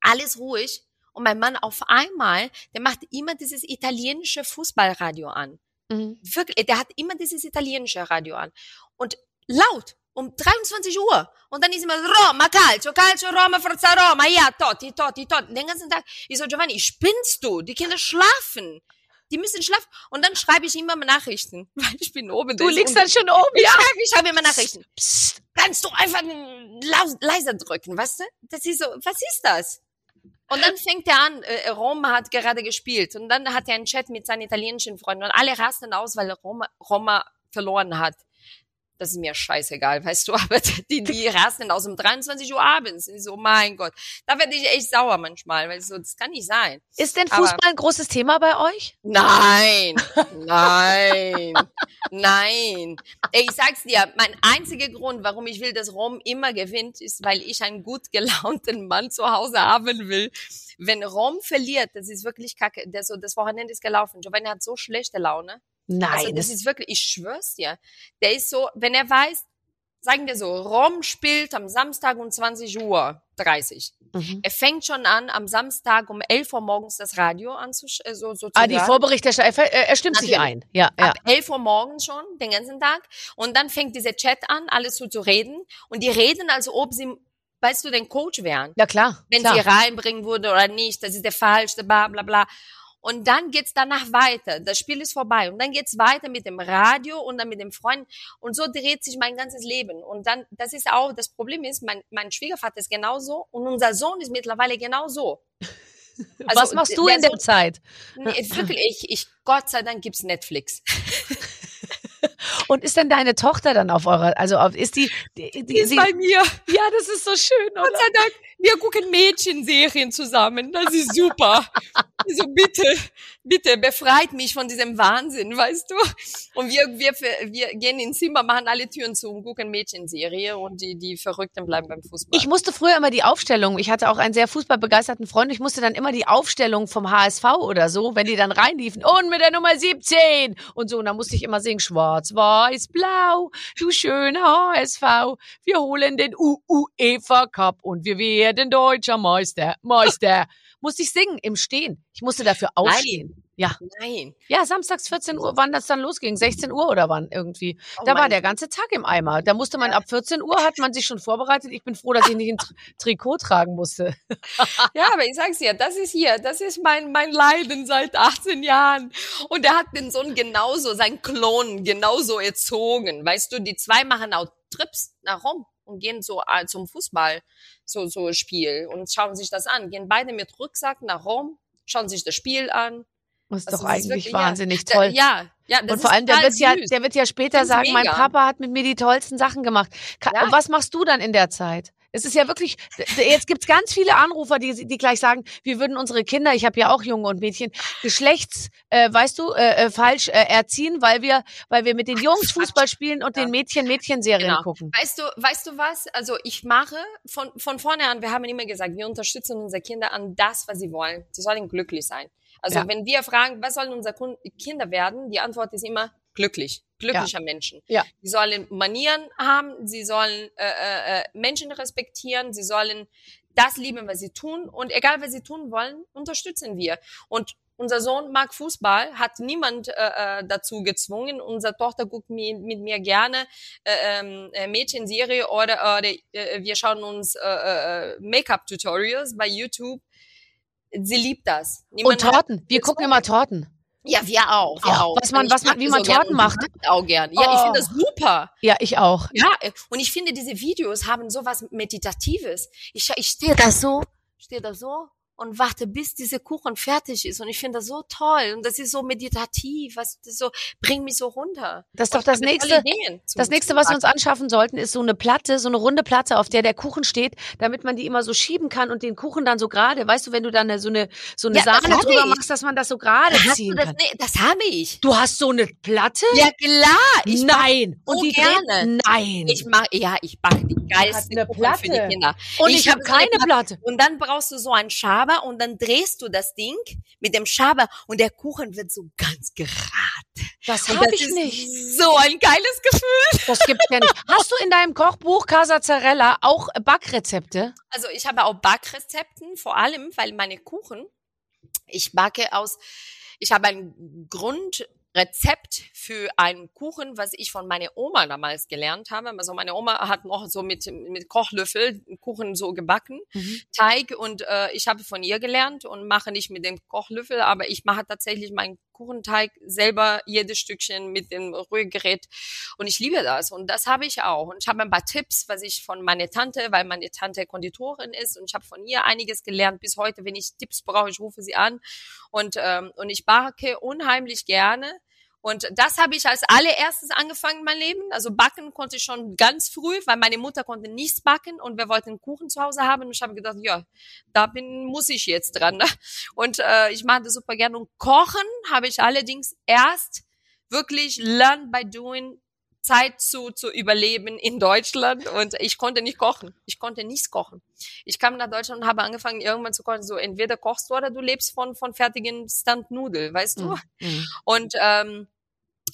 alles ruhig und mein Mann auf einmal, der macht immer dieses italienische Fußballradio an. Mhm. Wirklich, der hat immer dieses italienische Radio an. Und laut, um 23 Uhr. Und dann ist immer Roma, Calcio, Calcio, Roma, Forza Roma, ja, Totti, Totti, Totti. Den ganzen Tag. Ich so, Giovanni, spinnst du? Die Kinder schlafen. Die müssen schlafen. Und dann schreibe ich immer Nachrichten, weil ich bin oben. Du liegst dann schon oben, Ich ja? schreibe, ich schreibe immer Nachrichten. Psst. Kannst du einfach leiser drücken, weißt du? Das ist so, was ist das? Und dann fängt er an, äh, Roma hat gerade gespielt und dann hat er einen Chat mit seinen italienischen Freunden und alle rasten aus, weil Roma, Roma verloren hat. Das ist mir scheißegal, weißt du, aber die, die rasten aus um 23 Uhr abends. Ich so, mein Gott. Da werde ich echt sauer manchmal, weil so, das kann nicht sein. Ist denn Aber- Fußball ein großes Thema bei euch? Nein, nein, nein. Ey, Ich sag's dir, mein einziger Grund, warum ich will, dass Rom immer gewinnt, ist, weil ich einen gut gelaunten Mann zu Hause haben will. Wenn Rom verliert, das ist wirklich kacke. Das, das Wochenende ist gelaufen. Giovanni hat so schlechte Laune. Nein. Also das ist wirklich, ich schwör's dir. Der ist so, wenn er weiß, sagen wir so, Rom spielt am Samstag um 20 Uhr 30. mhm. Er fängt schon an, am Samstag um 11 Uhr morgens das Radio anzusch äh, so, so Ah, die. Vorberichterstattung, er, er, stimmt sich Natürlich. ein. Ja, ja. ab 11 Uhr morgens schon, den ganzen Tag. Und dann fängt dieser Chat an, alles so zu reden. Und die reden, als ob sie, weißt du, den Coach wären. Ja, klar. Wenn klar. sie reinbringen würde oder nicht, das ist der falsche, bla, bla, bla. Und dann geht's danach weiter. Das Spiel ist vorbei. Und dann geht's weiter mit dem Radio und dann mit dem Freund. Und so dreht sich mein ganzes Leben. Und dann, das ist auch, das Problem ist, mein, mein Schwiegervater ist genauso und unser Sohn ist mittlerweile genauso. Also, Was machst du der in der Sohn- Zeit? Nee, wirklich, ich, ich, Gott sei Dank gibt's Netflix. Und ist denn deine Tochter dann auf eurer, also auf, ist die, die, die, sie, mir. ja, das ist so schön, oder? Gott sei Dank, wir gucken Mädchenserien zusammen. Das ist super. So bitte, bitte befreit mich von diesem Wahnsinn, weißt du? Und wir, wir, wir gehen ins Zimmer, machen alle Türen zu und gucken Mädchenserie und die, die Verrückten bleiben beim Fußball. Ich musste früher immer die Aufstellung, ich hatte auch einen sehr fußballbegeisterten Freund, ich musste dann immer die Aufstellung vom HSV oder so, wenn die dann reinliefen, und mit der Nummer 17 und so, und dann musste ich immer singen, schwarz, weiß, blau, du schöner HSV, wir holen den UEFA Cup und wir werden deutscher Meister, Meister. musste ich singen im Stehen. Ich musste dafür aufstehen. Ja, Nein. ja, samstags 14 Uhr, wann das dann losging, 16 Uhr oder wann irgendwie. Oh Da war der ganze Tag im Eimer. Da musste man ab 14 Uhr, hat man sich schon vorbereitet. Ich bin froh, dass ich nicht ein Tri Trikot tragen musste. Ja, aber ich sag's dir, das ist hier, das ist mein, mein Leiden seit 18 Jahren. Und er hat den Sohn genauso, sein Klon genauso erzogen. Weißt du, die zwei machen auch Trips nach Rom und gehen so äh, zum Fußball, so, so Spiel und schauen sich das an. Gehen beide mit Rucksack nach Rom, schauen sich das Spiel an. Das ist Also doch das ist eigentlich wirklich- ja. wahnsinnig Da- toll. Ja, ja, das und vor ist allem, der wird, ja, der wird ja später sagen, mein mega. Papa hat mit mir die tollsten Sachen gemacht. Ka Ja. Und was machst du dann in der Zeit? Es ist ja wirklich, jetzt gibt's ganz viele Anrufer, die, die gleich sagen, wir würden unsere Kinder, ich habe ja auch Junge und Mädchen, geschlechts, äh, weißt du, äh, äh, falsch äh, erziehen, weil wir, weil wir mit den Jungs Fußball spielen und den Mädchen Mädchenserien Genau. gucken. Weißt du, weißt du was? Also ich mache von, von vorne an, wir haben immer gesagt, wir unterstützen unsere Kinder an das, was sie wollen. Sie sollen glücklich sein. Also Ja. wenn wir fragen, was sollen unsere Kinder werden, die Antwort ist immer glücklich, glücklicher Menschen. Ja. Sie sollen Manieren haben, sie sollen äh, äh, äh, Menschen respektieren, sie sollen das lieben, was sie tun und egal, was sie tun wollen, unterstützen wir. Und unser Sohn mag Fußball, hat niemand äh, äh, dazu gezwungen. Unsere Tochter guckt mi mit mir gerne äh, ähm, äh, Mädchenserie oder, oder äh, wir schauen uns äh, äh, Make-up-Tutorials bei YouTube. Sie liebt das. Und Niemand hat- Torten. Wir gucken immer Torten. Ja, wir auch. Wir Auch, auch. was man- ich was man- wie man gern Torten macht. backe Auch gern. Ja, ich Oh. finde das super. Ja, ich auch. Ja, und ich finde, diese Videos haben sowas Meditatives. Ich, ich stehe da so, stehe da so und warte, bis dieser Kuchen fertig ist. Und ich finde das so toll. Und das ist so meditativ. Was, das so, bringt mich so runter. Das ist doch das ich habe nächste. Das nächste, was wir uns anschaffen sollten, ist so eine Platte, so eine runde Platte, auf der der Kuchen steht, damit man die immer so schieben kann und den Kuchen dann so gerade, weißt du, wenn du dann so eine, so eine Ja, Sahne habe drüber ich. machst, dass man das so gerade Hast du ziehen das, kann. nee, das habe ich. Du hast so eine Platte? Ja, klar. Ich Nein. so und die gerne. dreht? Nein. Ich mach, ja, ich backe die geilsten Kuchen für die Platte. Kinder. und ich, habe hab so eine keine Platte. Und dann brauchst du so einen Schaber und dann drehst du das Ding mit dem Schaber und der Kuchen wird so ganz gerade. Das habe ich ist nicht. So ein geiles Gefühl. Das gibt's ja nicht. Hast du in deinem Kochbuch Casa Zarella auch Backrezepte? Also ich habe auch Backrezepten, vor allem, weil meine Kuchen, ich backe aus, ich habe ein Grundrezept für einen Kuchen, was ich von meiner Oma damals gelernt habe. Also meine Oma hat noch so mit, mit Kochlöffel Kuchen so gebacken, Teig und äh, ich habe von ihr gelernt und mache nicht mit dem Kochlöffel, aber ich mache tatsächlich meinen Kuchenteig selber jedes Stückchen mit dem Rührgerät und ich liebe das und das habe ich auch. Und ich habe ein paar Tipps, was ich von meiner Tante, weil meine Tante Konditorin ist und ich habe von ihr einiges gelernt. Bis heute, wenn ich Tipps brauche, ich rufe sie an und ähm, und ich backe unheimlich gerne und das habe ich als allererstes angefangen in meinem Leben. Also backen konnte ich schon ganz früh, weil meine Mutter konnte nichts backen und wir wollten Kuchen zu Hause haben. Und ich habe gedacht, ja, da bin, muss ich jetzt dran. Ne? Und äh, ich mache das super gerne. Und kochen habe ich allerdings erst wirklich learn by doing Zeit zu, zu überleben in Deutschland und ich konnte nicht kochen. Ich konnte nichts kochen. Ich kam nach Deutschland und habe angefangen irgendwann zu kochen. So entweder kochst du oder du lebst von, von fertigen Standnudel, weißt du? Mhm. Und ähm,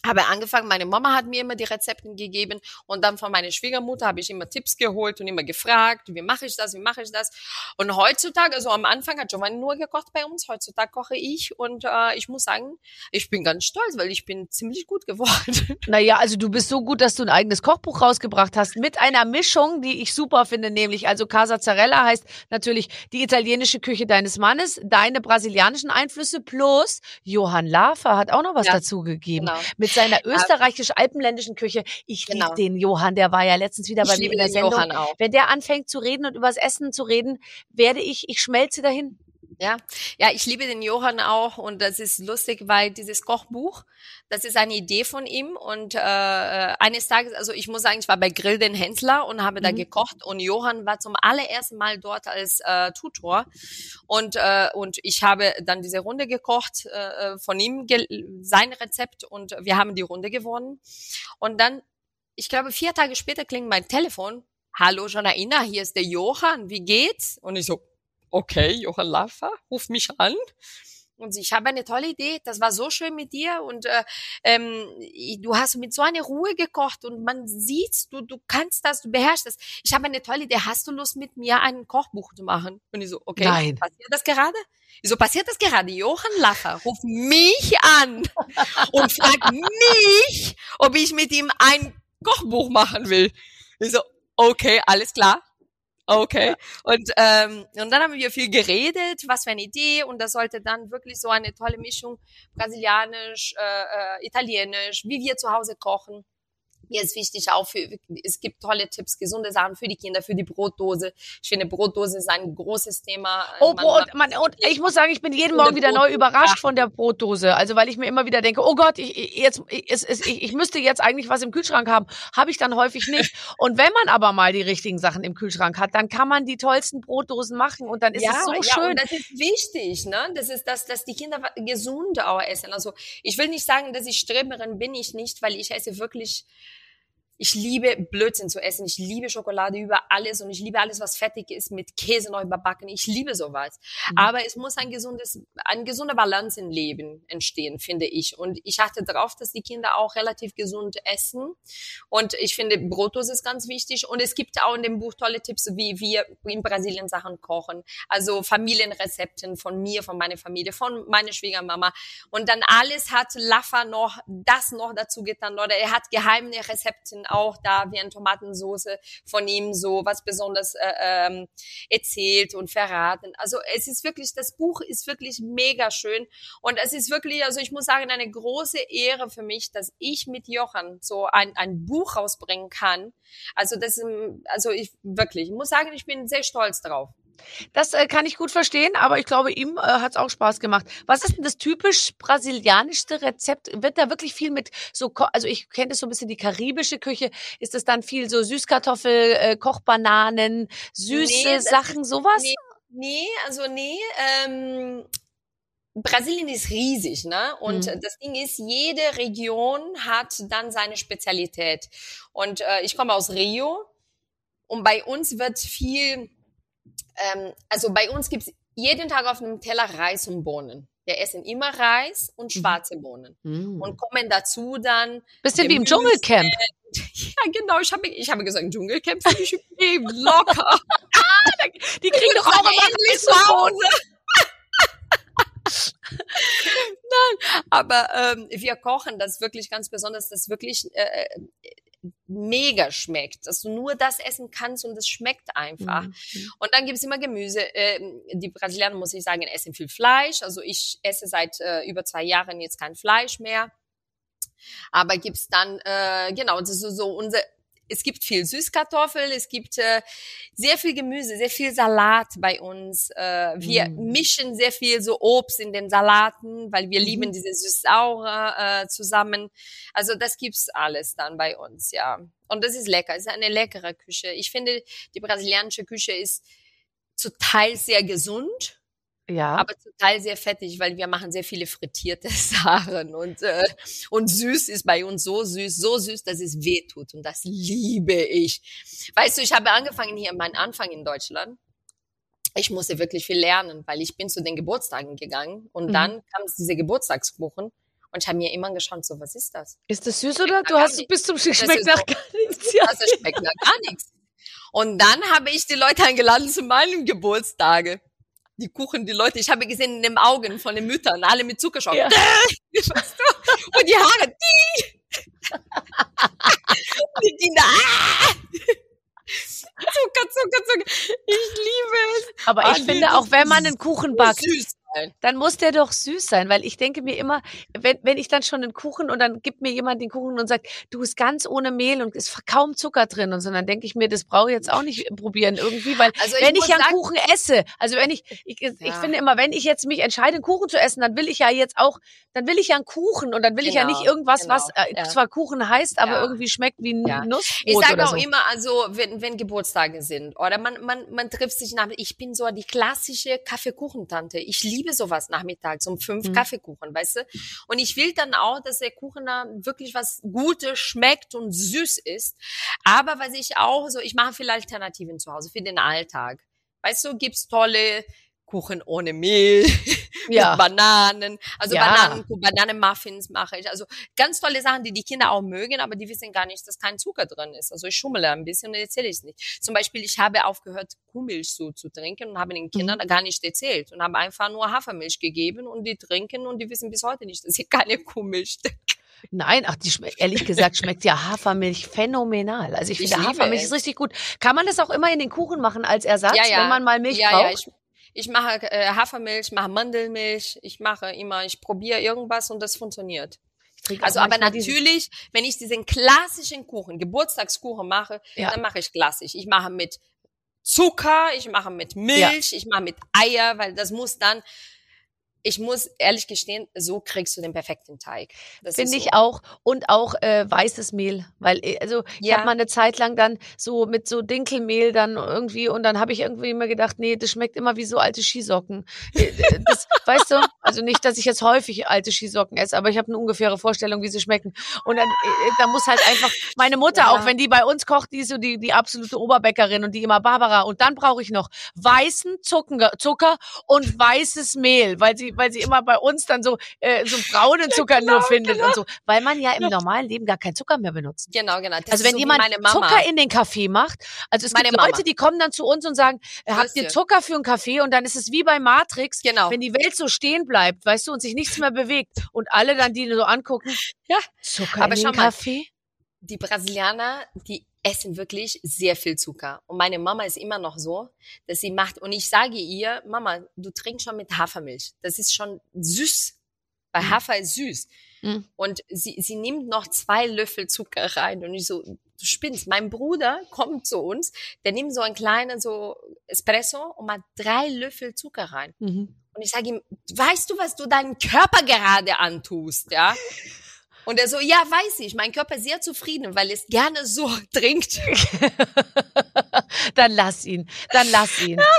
habe angefangen, meine Mama hat mir immer die Rezepten gegeben und dann von meiner Schwiegermutter habe ich immer Tipps geholt und immer gefragt, wie mache ich das, wie mache ich das. Und heutzutage, also am Anfang hat Giovanni nur gekocht bei uns, heutzutage koche ich und äh, ich muss sagen, ich bin ganz stolz, weil ich bin ziemlich gut geworden. Naja, also du bist so gut, dass du ein eigenes Kochbuch rausgebracht hast mit einer Mischung, die ich super finde, nämlich also Casa Zarella heißt natürlich die italienische Küche deines Mannes, deine brasilianischen Einflüsse plus Johann Lafer hat auch noch was Ja, dazugegeben. genau. Mit seiner österreichisch-alpenländischen Küche. Ich Genau. liebe den Johann, der war ja letztens wieder bei Ich mir liebe in der den Sendung. Johann auch. Wenn der anfängt zu reden und übers Essen zu reden, werde ich, ich schmelze dahin. Ja, ja, ich liebe den Johann auch und das ist lustig, weil dieses Kochbuch, das ist eine Idee von ihm und äh, eines Tages, also ich muss sagen, ich war bei Grill den Hensler und habe da Mhm. gekocht und Johann war zum allerersten Mal dort als äh, Tutor und äh, und ich habe dann diese Runde gekocht äh, von ihm sein Rezept und wir haben die Runde gewonnen und dann, ich glaube vier Tage später klingt mein Telefon. Hallo Janaina, hier ist der Johann, wie geht's? Und ich so, okay, Johann Laffer, ruf mich an. Und ich habe eine tolle Idee, das war so schön mit dir und äh, ähm, du hast mit so einer Ruhe gekocht und man sieht, du, du kannst das, du beherrschst das. Ich habe eine tolle Idee, hast du Lust mit mir ein Kochbuch zu machen? Und ich so, okay, Nein. passiert das gerade? Ich so, passiert das gerade? Johann Lacher ruft mich an und fragt mich, ob ich mit ihm ein Kochbuch machen will. Ich so, okay, alles klar. Okay. Und, ähm, und dann haben wir viel geredet, was für eine Idee. Und das sollte dann wirklich so eine tolle Mischung brasilianisch, äh, äh, italienisch, wie wir zu Hause kochen. Mir ist wichtig auch für, es gibt tolle Tipps, gesunde Sachen für die Kinder, für die Brotdose. Ich finde, Brotdose ist ein großes Thema. Oh, Man- Brot, man, und ich muss sagen, ich bin jeden Morgen wieder neu überrascht von der Brotdose. Also, weil ich mir immer wieder denke, oh Gott, ich, jetzt, ich, ich, ich müsste jetzt eigentlich was im Kühlschrank haben. Habe ich dann häufig nicht. Und wenn man aber mal die richtigen Sachen im Kühlschrank hat, dann kann man die tollsten Brotdosen machen und dann ist es so ja, schön. Und das ist wichtig, ne? Das ist, dass, dass die Kinder gesund auch essen. Also ich will nicht sagen, dass ich Streberin bin ich nicht, weil ich esse wirklich. Ich liebe Blödsinn zu essen. Ich liebe Schokolade über alles und ich liebe alles, was fettig ist, mit Käse noch überbacken. Ich liebe sowas. Mhm. Aber es muss ein gesundes, eine gesunde Balance im Leben entstehen, finde ich. Und ich achte darauf, dass die Kinder auch relativ gesund essen. Und ich finde, Brotdose ist ganz wichtig. Und es gibt auch in dem Buch tolle Tipps, wie wir in Brasilien Sachen kochen. Also Familienrezepten von mir, von meiner Familie, von meiner Schwiegermama. Und dann alles hat Laffa noch, das noch dazu getan. Oder er hat geheime Rezepten auch da wie eine Tomatensauce von ihm so was besonders äh, ähm, erzählt und verraten. Also es ist wirklich, das Buch ist wirklich mega schön und es ist wirklich, also ich muss sagen, eine große Ehre für mich, dass ich mit Jochen so ein, ein Buch rausbringen kann. Also das, also ich wirklich, ich muss sagen, ich bin sehr stolz drauf. Das äh, kann ich gut verstehen, aber ich glaube, ihm äh, hat es auch Spaß gemacht. Was ist denn das typisch brasilianischste Rezept? Wird da wirklich viel mit so, also ich kenne das so ein bisschen die karibische Küche. Ist das dann viel so Süßkartoffel, äh, Kochbananen, süße Nee, Sachen, sowas? Nee, nee also nee. Ähm, Brasilien ist riesig, ne? Und Mhm. das Ding ist, jede Region hat dann seine Spezialität. Und äh, ich komme aus Rio und bei uns wird viel, ähm, also bei uns gibt's jeden Tag auf einem Teller Reis und Bohnen. Wir essen immer Reis und schwarze Bohnen. Mhm. Und kommen dazu dann Bisschen wie im Gemüse. Dschungelcamp. Ja, genau. Ich habe, ich habe gesagt, Dschungelcamp finde ich locker. Die kriegen doch auch immer endlich Bohnen. Nein, aber ähm, wir kochen das wirklich ganz besonders, das wirklich äh, äh, mega schmeckt, dass du nur das essen kannst und es schmeckt einfach. Mhm. Und dann gibt's immer Gemüse. Ähm, die Brasilianer, muss ich sagen, essen viel Fleisch. Also ich esse seit äh, über zwei Jahren jetzt kein Fleisch mehr. Aber gibt's dann, äh, genau, das ist so, so unser, es gibt viel Süßkartoffel, es gibt äh, sehr viel Gemüse, sehr viel Salat bei uns. Äh, wir Mm. mischen sehr viel so Obst in den Salaten, weil wir Mhm. lieben diese süß-saure äh, zusammen. Also das gibt's alles dann bei uns, ja. Und das ist lecker, es ist eine leckere Küche. Ich finde, die brasilianische Küche ist zu Teil sehr gesund Ja. aber zum Teil sehr fettig, weil wir machen sehr viele frittierte Sachen und äh, und süß ist bei uns so süß, so süß, dass es weh tut und das liebe ich. Weißt du, ich habe angefangen hier meinen Anfang in Deutschland. Ich musste wirklich viel lernen, weil ich bin zu den Geburtstagen gegangen und Mhm. dann kam es diese Geburtstagskuchen und ich habe mir immer geschaut, so was ist das? Ist das süß oder? Du hast bis zum Schmeckt ist nach gar nichts. Ja. Das schmeckt nach gar nichts. Und dann habe ich die Leute eingeladen zu meinen Geburtstage. Die Kuchen, die Leute, ich habe gesehen in den Augen von den Müttern, alle mit Zuckerschock. Ja. Und die Haare, die. die Kinder, ah! Zucker, Zucker, Zucker. Ich liebe es. Aber ich nee, finde, auch wenn man einen Kuchen backt, Süß sein. dann muss der doch süß sein, weil ich denke mir immer, wenn, wenn ich dann schon einen Kuchen und dann gibt mir jemand den Kuchen und sagt, du ist ganz ohne Mehl und ist kaum Zucker drin und so, dann denke ich mir, das brauche ich jetzt auch nicht probieren irgendwie, weil Also wenn ich ja einen sagen- Kuchen esse, also wenn ich, ich, ich Ja. finde immer, wenn ich jetzt mich entscheide, einen Kuchen zu essen, dann will ich ja jetzt auch, dann will ich ja einen Kuchen und dann will ich ja Genau, nicht irgendwas, was genau, äh, ja. zwar Kuchen heißt, aber Ja. irgendwie schmeckt wie ein. Nussbrot Ich sage auch so. immer, also wenn, wenn Geburtstage sind oder man, man, man trifft sich nach, ich bin so die klassische Kaffeekuchentante. Ich liebe sowas nachmittags um fünf Mhm. Kaffeekuchen, weißt du? Und ich will dann auch, dass der Kuchen dann wirklich was Gutes schmeckt und süß ist. Aber was ich auch so, ich mache viele Alternativen zu Hause für den Alltag. Weißt du, gibt's tolle Kuchen ohne Mehl, Ja. mit Bananen, also Ja. Bananen, Bananenmuffins mache ich. Also ganz tolle Sachen, die die Kinder auch mögen, aber die wissen gar nicht, dass kein Zucker drin ist. Also ich schummele ein bisschen und erzähle ich es nicht. Zum Beispiel, ich habe aufgehört, Kuhmilch so zu trinken und habe den Kindern gar nicht erzählt und habe einfach nur Hafermilch gegeben und die trinken und die wissen bis heute nicht, dass ich keine Kuhmilch trinke. Nein, ach, die schmeckt, ehrlich gesagt, schmeckt ja Hafermilch phänomenal. Also ich Ich finde, Hafermilch es. ist richtig gut. Kann man das auch immer in den Kuchen machen als Ersatz, Ja, ja. wenn man mal Milch ja, braucht? ja, ich, ich mache äh, Hafermilch, mache Mandelmilch, ich mache immer, ich probiere irgendwas und das funktioniert. Also, aber natürlich, wenn ich diesen klassischen Kuchen, Geburtstagskuchen mache, Ja. dann mache ich klassisch. Ich mache mit Zucker, ich mache mit Milch, ich mache mit Eier, weil das muss dann, ich muss ehrlich gestehen, so kriegst du den perfekten Teig. Das Finde ist ich so. auch. Und auch äh, weißes Mehl. Weil, äh, also ich Ja. habe mal eine Zeit lang dann so mit so Dinkelmehl dann irgendwie und dann habe ich irgendwie immer gedacht, nee, das schmeckt immer wie so alte Skisocken. Äh, äh, Das, weißt du, also nicht, dass ich jetzt häufig alte Skisocken esse, aber ich habe eine ungefähre Vorstellung, wie sie schmecken. Und dann da muss halt einfach meine Mutter, Ja. auch wenn die bei uns kocht, die ist so die, die absolute Oberbäckerin und die immer Barbara. Und dann brauche ich noch weißen Zucker, Zucker und weißes Mehl, weil sie, weil sie immer bei uns dann so, äh, so braunen Zucker nur findet und so. Weil man ja im normalen Leben gar keinen Zucker mehr benutzt. Genau, genau. Das Also wenn so jemand. Zucker in den Kaffee macht, also es Meine gibt Leute, Mama. die kommen dann zu uns und sagen, äh, habt ihr. Zucker für einen Kaffee? Und dann ist es wie bei Matrix, Genau. wenn die Welt so stehen bleibt, weißt du, und sich nichts mehr bewegt und alle dann die so angucken, Ja. Zucker Aber in schau den mal. Kaffee? die Brasilianer, die essen wirklich sehr viel Zucker. Und meine Mama ist immer noch so, dass sie macht, und ich sage ihr, Mama, du trinkst schon mit Hafermilch. Das ist schon süß. Weil Mhm. Hafer ist süß. Mhm. Und sie, sie nimmt noch zwei Löffel Zucker rein. Und ich so, du spinnst. Mein Bruder kommt zu uns, der nimmt so einen kleinen so Espresso und macht drei Löffel Zucker rein. Mhm. Und ich sage ihm, weißt du, was du deinem Körper gerade antust, ja? Und er so, ja, weiß ich. Mein Körper ist sehr zufrieden, weil es gerne so trinkt. Dann lass ihn. Dann lass ihn.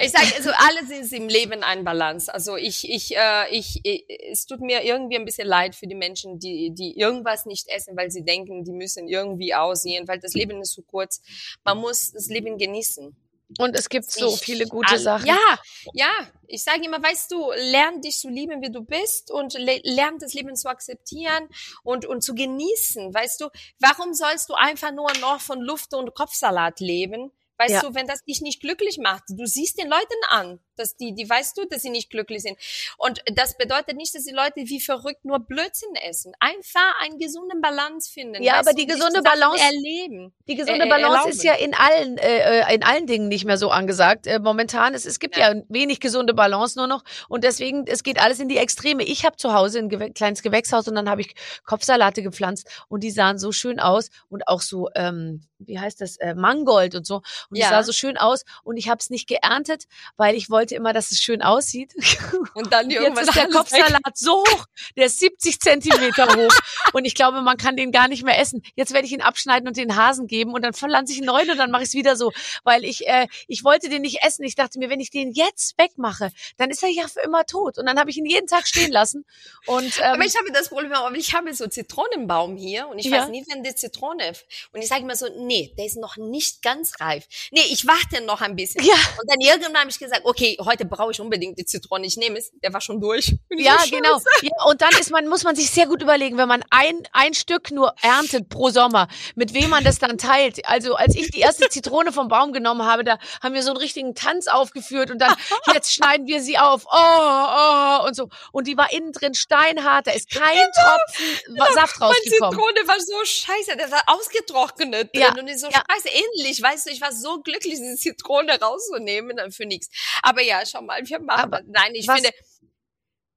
Ich sage, also alles ist im Leben ein Balance. Also ich, ich, äh, ich, ich, es tut mir irgendwie ein bisschen leid für die Menschen, die, die irgendwas nicht essen, weil sie denken, die müssen irgendwie aussehen, weil das Leben ist so kurz. Man muss das Leben genießen. Und es gibt so viele gute alle- Sachen. Ja, ja. Ich sage immer, weißt du, lern dich zu lieben, wie du bist und le lern das Leben zu akzeptieren und, und zu genießen. Weißt du, warum sollst du einfach nur noch von Luft und Kopfsalat leben? Weißt Ja. du, wenn das dich nicht glücklich macht, du siehst den Leuten an, dass die, die weißt du, dass sie nicht glücklich sind. Und das bedeutet nicht, dass die Leute wie verrückt nur Blödsinn essen. Einfach einen gesunden Balance finden. Ja, aber die gesunde Balance- erleben. Die gesunde äh, Balance erlauben. ist ja in allen, äh, äh, in allen Dingen nicht mehr so angesagt. Äh, momentan, es, es gibt ja. Ja. wenig gesunde Balance nur noch. Und deswegen, es geht alles in die Extreme. Ich habe zu Hause ein Gew kleines Gewächshaus und dann habe ich Kopfsalate gepflanzt und die sahen so schön aus und auch so, ähm, wie heißt das, äh, Mangold und so. Und es Ja. sah so schön aus und ich habe es nicht geerntet, weil ich wollte immer, dass es schön aussieht. Und dann Jetzt irgendwann ist der. Kopfsalat so hoch, der ist 70 Zentimeter hoch. Und ich glaube, man kann den gar nicht mehr essen. Jetzt werde ich ihn abschneiden und den Hasen geben und dann pflanze ich einen neuen und dann mache ich es wieder so. Weil ich, äh, ich wollte den nicht essen. Ich dachte mir, wenn ich den jetzt wegmache, dann ist er ja für immer tot. Und dann habe ich ihn jeden Tag stehen lassen. Und ähm, Aber ich habe das Problem, aber ich habe so Zitronenbaum hier und ich Ja. weiß nie, wenn die Zitrone und ich sage immer so, nee, der ist noch nicht ganz reif. Nee, ich warte noch ein bisschen. Ja. Und dann irgendwann habe ich gesagt, okay, heute brauche ich unbedingt die Zitrone. Ich nehme es. Der war schon durch. Ja, so, genau. Ja, und dann ist man, muss man sich sehr gut überlegen, wenn man ein, ein Stück nur erntet pro Sommer, mit wem man das dann teilt. Also als ich die erste Zitrone vom Baum genommen habe, da haben wir so einen richtigen Tanz aufgeführt und dann, jetzt schneiden wir sie auf. Oh, oh, und so. Und die war innen drin steinhart, da ist kein Tropfen Wa- Saft Mein rausgekommen. Zitrone war so scheiße, der war ausgetrocknet drin Ja, und ich so ja. scheiße, ähnlich, weißt du, ich war so glücklich, diese Zitrone rauszunehmen, dann für nichts. Aber ja, schau mal, wir machen Aber. Nein, ich was- finde,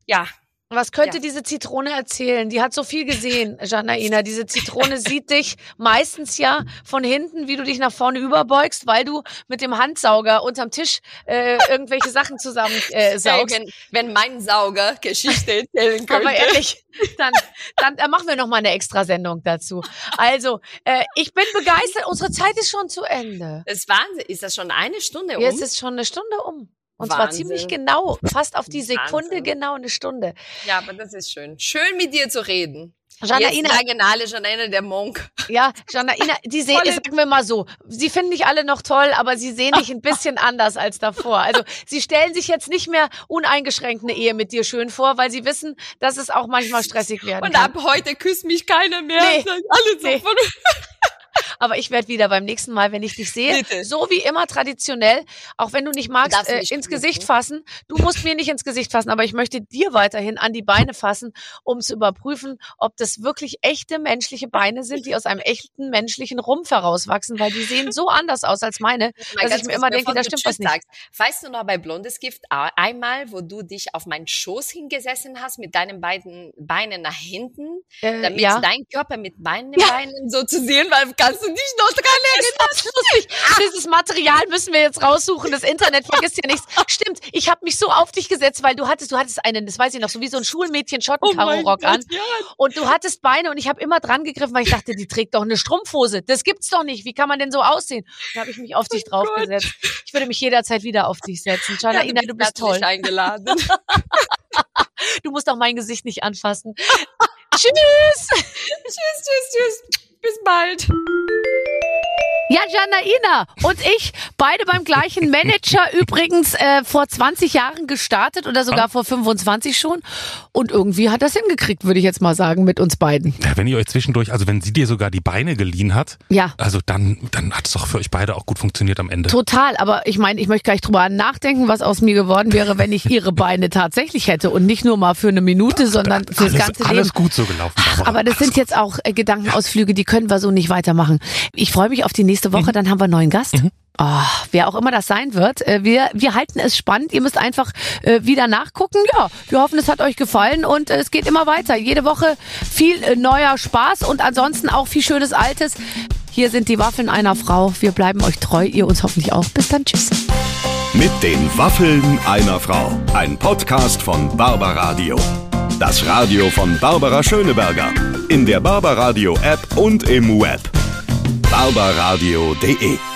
ja, Was könnte Ja. diese Zitrone erzählen? Die hat so viel gesehen, Janaina. Diese Zitrone sieht dich meistens ja von hinten, wie du dich nach vorne überbeugst, weil du mit dem Handsauger unterm Tisch äh, irgendwelche Sachen zusammen äh, saugst. wenn, wenn mein Sauger Geschichte erzählen könnte. Aber ehrlich, dann, dann, dann machen wir noch mal eine Extrasendung dazu. Also, äh, ich bin begeistert. Unsere Zeit ist schon zu Ende. Das ist Wahnsinn. Ist das schon eine Stunde um? Jetzt ist schon eine Stunde um. Und zwar Wahnsinn. ziemlich genau, fast auf die Sekunde Wahnsinn. genau eine Stunde. ja, aber das ist schön. Schön mit dir zu reden. Janaina, alle Janaina der Monk. Ja, Janaina, die sehen, sagen wir mal so, sie finden dich alle noch toll, aber sie sehen dich ein bisschen anders als davor. Also sie stellen sich jetzt nicht mehr uneingeschränkt eine Ehe mit dir schön vor, weil sie wissen, dass es auch manchmal stressig werden Und kann. ab heute küsst mich keiner mehr. Nee. Alle so Nee. Aber ich werde wieder beim nächsten Mal, wenn ich dich sehe, Bitte. so wie immer traditionell, auch wenn du nicht magst, äh, ins knuddeln. Gesicht fassen. Du musst mir nicht ins Gesicht fassen, aber ich möchte dir weiterhin an die Beine fassen, um zu überprüfen, ob das wirklich echte menschliche Beine sind, die aus einem echten menschlichen Rumpf herauswachsen, weil die sehen so anders aus als meine, Mal dass ich mir immer denke, da stimmt was nicht. Sagst. Weißt du noch bei Blondes Gift einmal, wo du dich auf meinen Schoß hingesessen hast mit deinen beiden Beinen nach hinten, Äh, damit ja. dein Körper mit meinen Ja. Beinen so zu sehen war? Kannst du dich noch dran erinnern? Das ist lustig. Dieses Material müssen wir jetzt raussuchen. Das Internet vergisst ja nichts. Stimmt, ich habe mich so auf dich gesetzt, weil du hattest, du hattest einen, das weiß ich noch, so wie so ein Schulmädchen Schottenkaro-Rock an. ja. Und du hattest Beine und ich habe immer dran gegriffen, weil ich dachte, die trägt doch eine Strumpfhose. Das gibt's doch nicht. Wie kann man denn so aussehen? Da habe ich mich auf dich draufgesetzt. Ich würde mich jederzeit wieder auf dich setzen. Ja, Janaina, du bist toll. eingeladen. Du musst auch mein Gesicht nicht anfassen. Tschüss. tschüss, tschüss, tschüss. Bis bald. Ja, Janaina und ich, beide beim gleichen Manager, übrigens äh, vor 20 Jahren gestartet oder sogar vor 25 schon. Und irgendwie hat das hingekriegt, würde ich jetzt mal sagen, mit uns beiden. Ja, wenn ihr euch zwischendurch, also wenn sie dir sogar die Beine geliehen hat, Ja. also dann, dann hat es doch für euch beide auch gut funktioniert am Ende. Total, aber ich meine, ich möchte gleich drüber nachdenken, was aus mir geworden wäre, wenn ich ihre Beine tatsächlich hätte und nicht nur mal für eine Minute, sondern fürs alles, ganze Leben. alles gut so gelaufen. Barbara. Aber das sind jetzt auch äh, Gedankenausflüge, die können wir so nicht weitermachen. Ich freue mich auf die nächste Woche, Mhm. dann haben wir einen neuen Gast. Oh, wer auch immer das sein wird. Äh, Wir, wir halten es spannend. Ihr müsst einfach äh, wieder nachgucken. Ja, wir hoffen, es hat euch gefallen und äh, es geht immer weiter. Jede Woche viel äh, neuer Spaß und ansonsten auch viel schönes Altes. Hier sind die Waffeln einer Frau. Wir bleiben euch treu, ihr uns hoffentlich auch. Bis dann, tschüss. Mit den Waffeln einer Frau. Ein Podcast von Barbaradio. Das Radio von Barbara Schöneberger. In der Barbaradio App und im Web. barbaradio.de